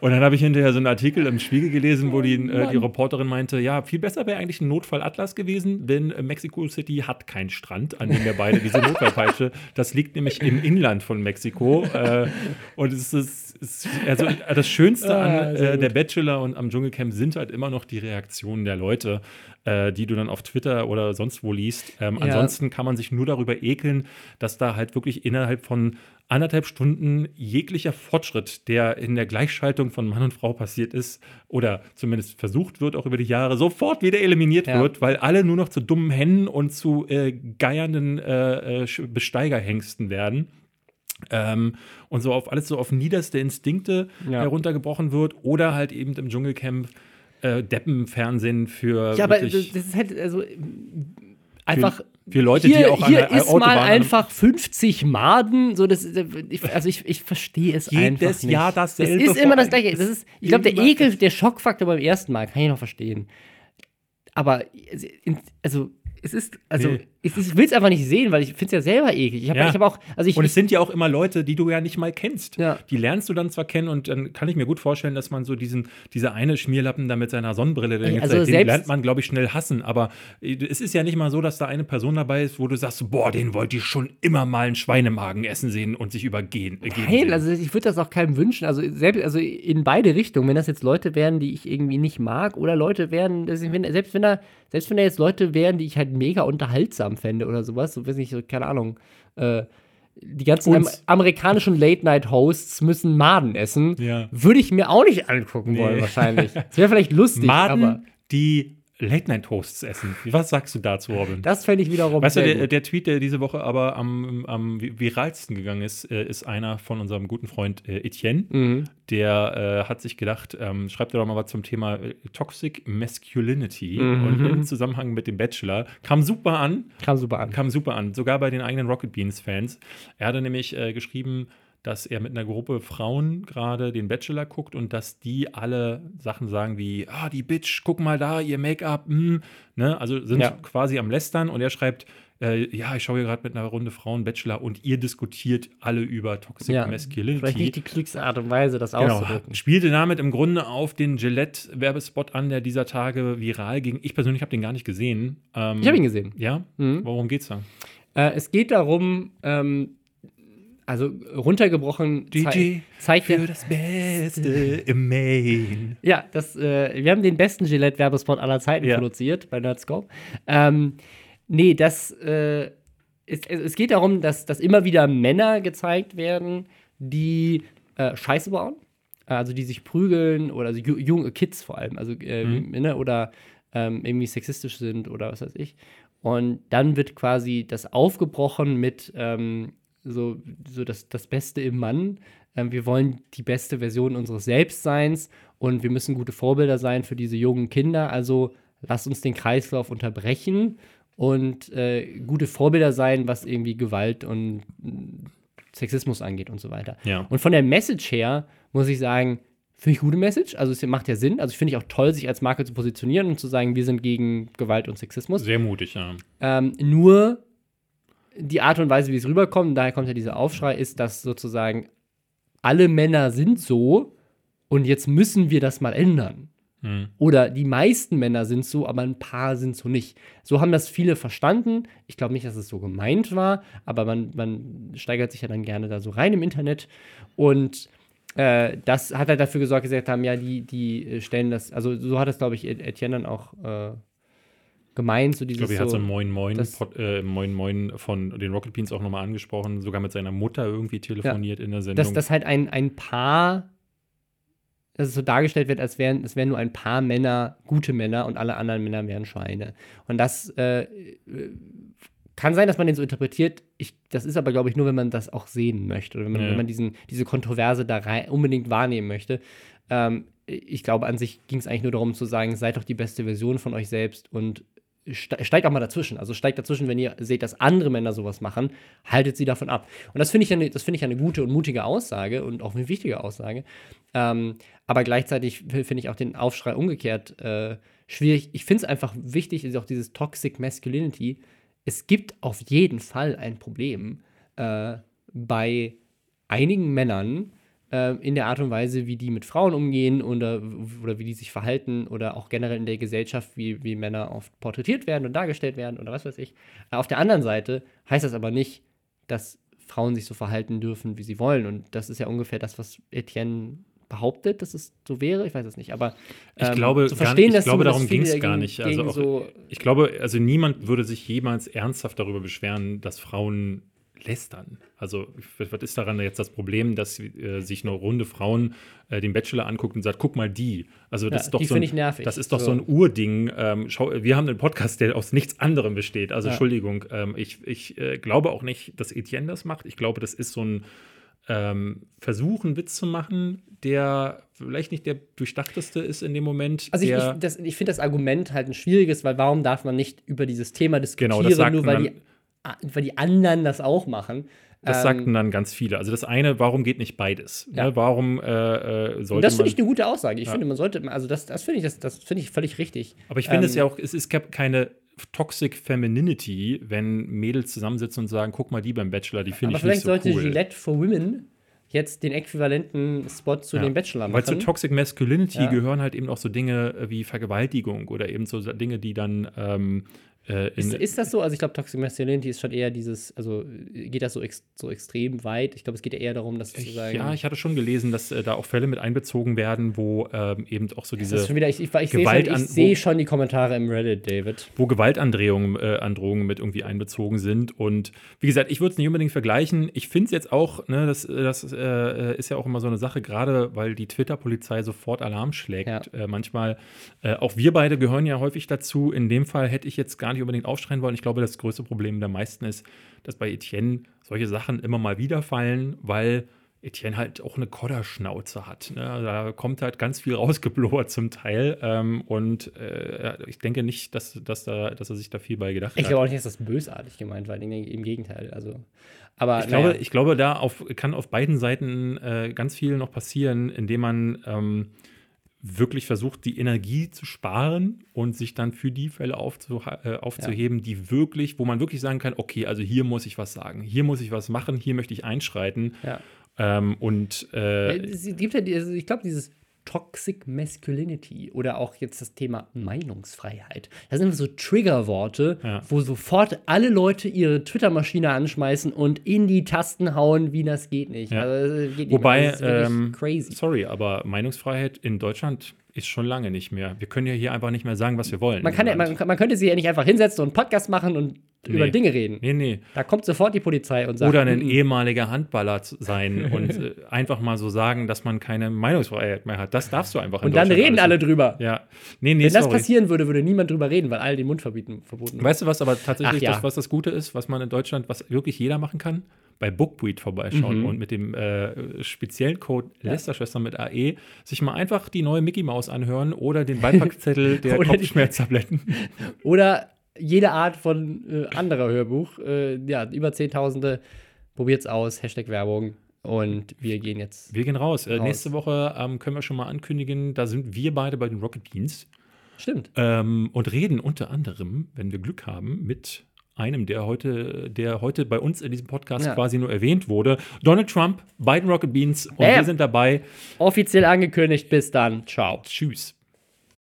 und dann habe ich hinterher so einen Artikel im Spiegel gelesen, wo die, äh, die Reporterin meinte, ja, viel besser wäre eigentlich ein Notfallatlas gewesen, denn Mexico City hat keinen Strand, an dem wir beide diese Notfallpeitsche, das liegt nämlich im Inland von Mexiko. Äh, und es ist, ist, also das Schönste an ah, äh, der Bachelor und am Dschungelcamp sind halt immer noch die Reaktionen der Leute äh, die du dann auf Twitter oder sonst wo liest. Ähm, ja. Ansonsten kann man sich nur darüber ekeln, dass da halt wirklich innerhalb von anderthalb Stunden jeglicher Fortschritt, der in der Gleichschaltung von Mann und Frau passiert ist oder zumindest versucht wird, auch über die Jahre, sofort wieder eliminiert ja. wird, weil alle nur noch zu dummen Hennen und zu äh, geiernden äh, äh Besteigerhengsten werden. Ähm, und so auf alles so auf niederste Instinkte ja. heruntergebrochen wird oder halt eben im Dschungelcamp äh, Deppenfernsehen für. Ja, aber das ist halt, also einfach. Für, für Leute, hier, die auch hier an der ist Autobahn mal einfach 50 Maden, so das, also ich, ich verstehe es Jedes einfach nicht. Jahr dasselbe. Es ist immer das gleiche. Das ist, ich glaube, der Ekel, der Schockfaktor beim ersten Mal kann ich noch verstehen. Aber also es ist, also, nee. Ich, ich will es einfach nicht sehen, weil ich finde es ja selber eklig. Ich habe ja. hab auch, also ich, und es sind ja auch immer Leute, die du ja nicht mal kennst. Ja. Die lernst du dann zwar kennen und dann kann ich mir gut vorstellen, dass man so diesen, diese eine Schmierlappen da mit seiner Sonnenbrille, den, also den lernt man, glaube ich, schnell hassen. Aber es ist ja nicht mal so, dass da eine Person dabei ist, wo du sagst, boah, den wollte ich schon immer mal einen Schweinemagen essen sehen und sich übergehen. Äh, Nein, also ich würde das auch keinem wünschen. Also selbst, also in beide Richtungen, wenn das jetzt Leute wären, die ich irgendwie nicht mag, oder Leute wären, selbst wenn da selbst wenn da jetzt Leute wären, die ich halt mega unterhaltsam fände oder sowas, so weiß ich, keine Ahnung, äh, die ganzen am amerikanischen Late-Night-Hosts müssen Maden essen, ja. würde ich mir auch nicht angucken nee. wollen, wahrscheinlich. Das wäre vielleicht lustig, Maden, aber. Die Late-Night-Toasts essen. Was sagst du dazu, Robin? Das fände ich wiederum. Weißt du, der, der, Tweet, der diese Woche aber am, am viralsten gegangen ist, äh, ist einer von unserem guten Freund äh, Etienne. Mhm. Der äh, hat sich gedacht, ähm, schreibt doch mal was zum Thema äh, Toxic Masculinity mhm. und im Zusammenhang mit dem Bachelor. Kam super an. Kam super an. Kam super an. Sogar bei den eigenen Rocket Beans-Fans. Er hatte nämlich äh, geschrieben, dass er mit einer Gruppe Frauen gerade den Bachelor guckt und dass die alle Sachen sagen wie, ah, die Bitch, guck mal da, ihr Make-up, hm, ne? also sind ja. quasi am Lästern und er schreibt, äh, ja, ich schaue hier gerade mit einer Runde Frauen Bachelor und ihr diskutiert alle über Toxic ja, Masculinity. Vielleicht nicht die klügste Art und Weise, das genau, auszudrücken. Spielte damit im Grunde auf den Gillette-Werbespot an, der dieser Tage viral ging. Ich persönlich habe den gar nicht gesehen. Ähm, ich habe ihn gesehen. Ja? Mhm. Worum geht's da? Äh, es geht darum, ähm, also runtergebrochen DJ zeigt für das Beste im Main. Ja, das, äh, wir haben den besten Gillette-Werbespot aller Zeiten ja. produziert bei Nerdscope. Ähm, nee, das, äh, es, es geht darum, dass, dass immer wieder Männer gezeigt werden, die äh, Scheiße bauen. Also die sich prügeln oder also junge Kids vor allem, also äh, mhm. ne, oder ähm, irgendwie sexistisch sind oder was weiß ich. Und dann wird quasi das aufgebrochen mit ähm, so, so das, das Beste im Mann. Ähm, wir wollen die beste Version unseres Selbstseins und wir müssen gute Vorbilder sein für diese jungen Kinder. Also lasst uns den Kreislauf unterbrechen und äh, gute Vorbilder sein, was irgendwie Gewalt und Sexismus angeht und so weiter. Ja. Und von der Message her muss ich sagen, finde ich gute Message. Also es macht ja Sinn. Also ich finde ich auch toll, sich als Marke zu positionieren und zu sagen, wir sind gegen Gewalt und Sexismus. Sehr mutig, ja. Ähm, nur die Art und Weise, wie es rüberkommt, daher kommt ja dieser Aufschrei, ist, dass sozusagen alle Männer sind so und jetzt müssen wir das mal ändern. Hm. Oder die meisten Männer sind so, aber ein paar sind so nicht. So haben das viele verstanden. Ich glaube nicht, dass es so gemeint war, aber man, man steigert sich ja dann gerne da so rein im Internet. Und äh, das hat halt dafür gesorgt, gesagt haben, ja, die, die stellen das, also so hat es, glaube ich, Etienne dann auch äh, gemeint. So dieses ich glaube, er hat so ein Moin Moin, Pod, äh, Moin Moin von den Rocket Beans auch nochmal angesprochen, sogar mit seiner Mutter irgendwie telefoniert ja, in der Sendung. Dass das halt ein, ein Paar, dass es so dargestellt wird, als wären, es wären nur ein paar Männer gute Männer und alle anderen Männer wären Schweine. Und das äh, kann sein, dass man den so interpretiert. Ich, das ist aber, glaube ich, nur, wenn man das auch sehen möchte oder wenn man, ja. wenn man diesen, diese Kontroverse da rein, unbedingt wahrnehmen möchte. Ähm, ich glaube, an sich ging es eigentlich nur darum zu sagen, seid doch die beste Version von euch selbst und steigt auch mal dazwischen. Also steigt dazwischen, wenn ihr seht, dass andere Männer sowas machen, haltet sie davon ab. Und das finde ich, eine, find ich eine gute und mutige Aussage und auch eine wichtige Aussage. Ähm, aber gleichzeitig finde ich auch den Aufschrei umgekehrt äh, schwierig. Ich finde es einfach wichtig, ist auch dieses Toxic Masculinity. Es gibt auf jeden Fall ein Problem äh, bei einigen Männern, äh, in der Art und Weise, wie die mit Frauen umgehen oder, oder wie die sich verhalten oder auch generell in der Gesellschaft, wie, wie Männer oft porträtiert werden und dargestellt werden oder was weiß ich. Äh, auf der anderen Seite heißt das aber nicht, dass Frauen sich so verhalten dürfen, wie sie wollen. Und das ist ja ungefähr das, was Etienne behauptet, dass es so wäre. Ich weiß es nicht, aber ähm, ich glaube, zu verstehen, nicht, ich glaube, darum ging es gar nicht. Also auch, so ich glaube, also niemand würde sich jemals ernsthaft darüber beschweren, dass Frauen lästern. Also, was ist daran jetzt das Problem, dass äh, sich eine runde Frauen äh, den Bachelor anguckt und sagt, guck mal die. Also, das ja, ist doch so ein, nervig. Das ist doch so, so ein Urding. Ähm, schau, wir haben einen Podcast, der aus nichts anderem besteht. Also, ja. Entschuldigung, ähm, ich, ich äh, glaube auch nicht, dass Etienne das macht. Ich glaube, das ist so ein ähm, Versuch, einen Witz zu machen, der vielleicht nicht der durchdachteste ist in dem Moment. Also ich, ich, ich finde das Argument halt ein schwieriges, weil warum darf man nicht über dieses Thema diskutieren, genau, das sagt nur weil die weil die anderen das auch machen. Das ähm, sagten dann ganz viele. Also das eine, warum geht nicht beides? Ja. Ne? Warum äh, äh sollte Das finde ich eine gute Aussage. Ich ja. finde, man sollte, also das, das finde ich, das, das finde ich völlig richtig. Aber ich finde ähm, es ja auch, es ist keine Toxic Femininity, wenn Mädels zusammensitzen und sagen, guck mal die beim Bachelor, die finde ich nicht so cool. Aber vielleicht sollte Gillette for Women jetzt den äquivalenten Spot zu ja. dem Bachelor machen. Weil zu Toxic Masculinity ja. gehören halt eben auch so Dinge wie Vergewaltigung oder eben so Dinge, die dann ähm, Äh, ist, ist, das so? Also ich glaube, Toxic Masculinity ist schon eher dieses, also geht das so, ex, so extrem weit? Ich glaube, es geht ja eher darum, dass sozusagen. Ja, ich hatte schon gelesen, dass äh, da auch Fälle mit einbezogen werden, wo ähm, eben auch so diese. Schon wieder, ich, ich, ich Gewalt sehe schon, seh schon, die Kommentare im Reddit, David. Wo Gewaltandrohungen äh, Androhungen mit irgendwie einbezogen sind. Und wie gesagt, ich würde es nicht unbedingt vergleichen. Ich finde es jetzt auch, ne, das, das äh, ist ja auch immer so eine Sache, gerade weil die Twitter-Polizei sofort Alarm schlägt. Ja. Äh, manchmal, äh, auch wir beide gehören ja häufig dazu. In dem Fall hätte ich jetzt gar nicht unbedingt aufschreien wollen. Ich glaube, das größte Problem der meisten ist, dass bei Etienne solche Sachen immer mal wieder fallen, weil Etienne halt auch eine Kodderschnauze hat. Ne? Also da kommt halt ganz viel rausgeblubbert zum Teil. Ähm, und äh, ich denke nicht, dass, dass, da, dass er sich da viel bei gedacht ich hat. Ich glaube auch nicht, dass das bösartig gemeint war. Im Gegenteil. Also, aber, ich, glaube, ich glaube, da auf, kann auf beiden Seiten äh, ganz viel noch passieren, indem man ähm, wirklich versucht, die Energie zu sparen und sich dann für die Fälle äh, aufzuheben, ja. die wirklich, wo man wirklich sagen kann, okay, also hier muss ich was sagen, hier muss ich was machen, hier möchte ich einschreiten. Ja. Ähm, und äh, es gibt ja, also ich glaube, dieses Toxic Masculinity oder auch jetzt das Thema Meinungsfreiheit. Das sind so Triggerworte, ja. wo sofort alle Leute ihre Twitter-Maschine anschmeißen und in die Tasten hauen, wie das geht nicht. Ja. Also, geht nicht Wobei, ähm, crazy. sorry, aber Meinungsfreiheit in Deutschland ist schon lange nicht mehr. Wir können ja hier einfach nicht mehr sagen, was wir wollen. Man, kann ja, man, man könnte sie ja nicht einfach hinsetzen und einen Podcast machen und nee. über Dinge reden. Nee, nee. Da kommt sofort die Polizei und sagt. Oder ein ehemaliger Handballer sein und äh, einfach mal so sagen, dass man keine Meinungsfreiheit mehr hat. Das darfst du einfach Und dann reden alle drüber. Ja. Nee, nee, Wenn sorry. das passieren würde, würde niemand drüber reden, weil alle den Mund verbieten, verboten Weißt du was aber tatsächlich, ja. das, was das Gute ist, was man in Deutschland, was wirklich jeder machen kann? Bei Bookbeat vorbeischauen mhm. und mit dem äh, speziellen Code ja. Lästerschwester mit AE sich mal einfach die neue Mickey Maus anhören oder den Beipackzettel der Kopfschmerztabletten. oder jede Art von äh, anderer Hörbuch. Äh, ja, über Zehntausende. Probiert's aus. Hashtag Werbung. Und wir gehen jetzt. Wir gehen raus. Äh, raus. nächste Woche ähm, können wir schon mal ankündigen, da sind wir beide bei den Rocket Beans. Stimmt. Ähm, und reden unter anderem, wenn wir Glück haben, mit einem, der heute, der heute bei uns in diesem Podcast ja. quasi nur erwähnt wurde. Donald Trump, Biden Rocket Beans und Bam. wir sind dabei. Offiziell angekündigt. Bis dann. Ciao. Tschüss.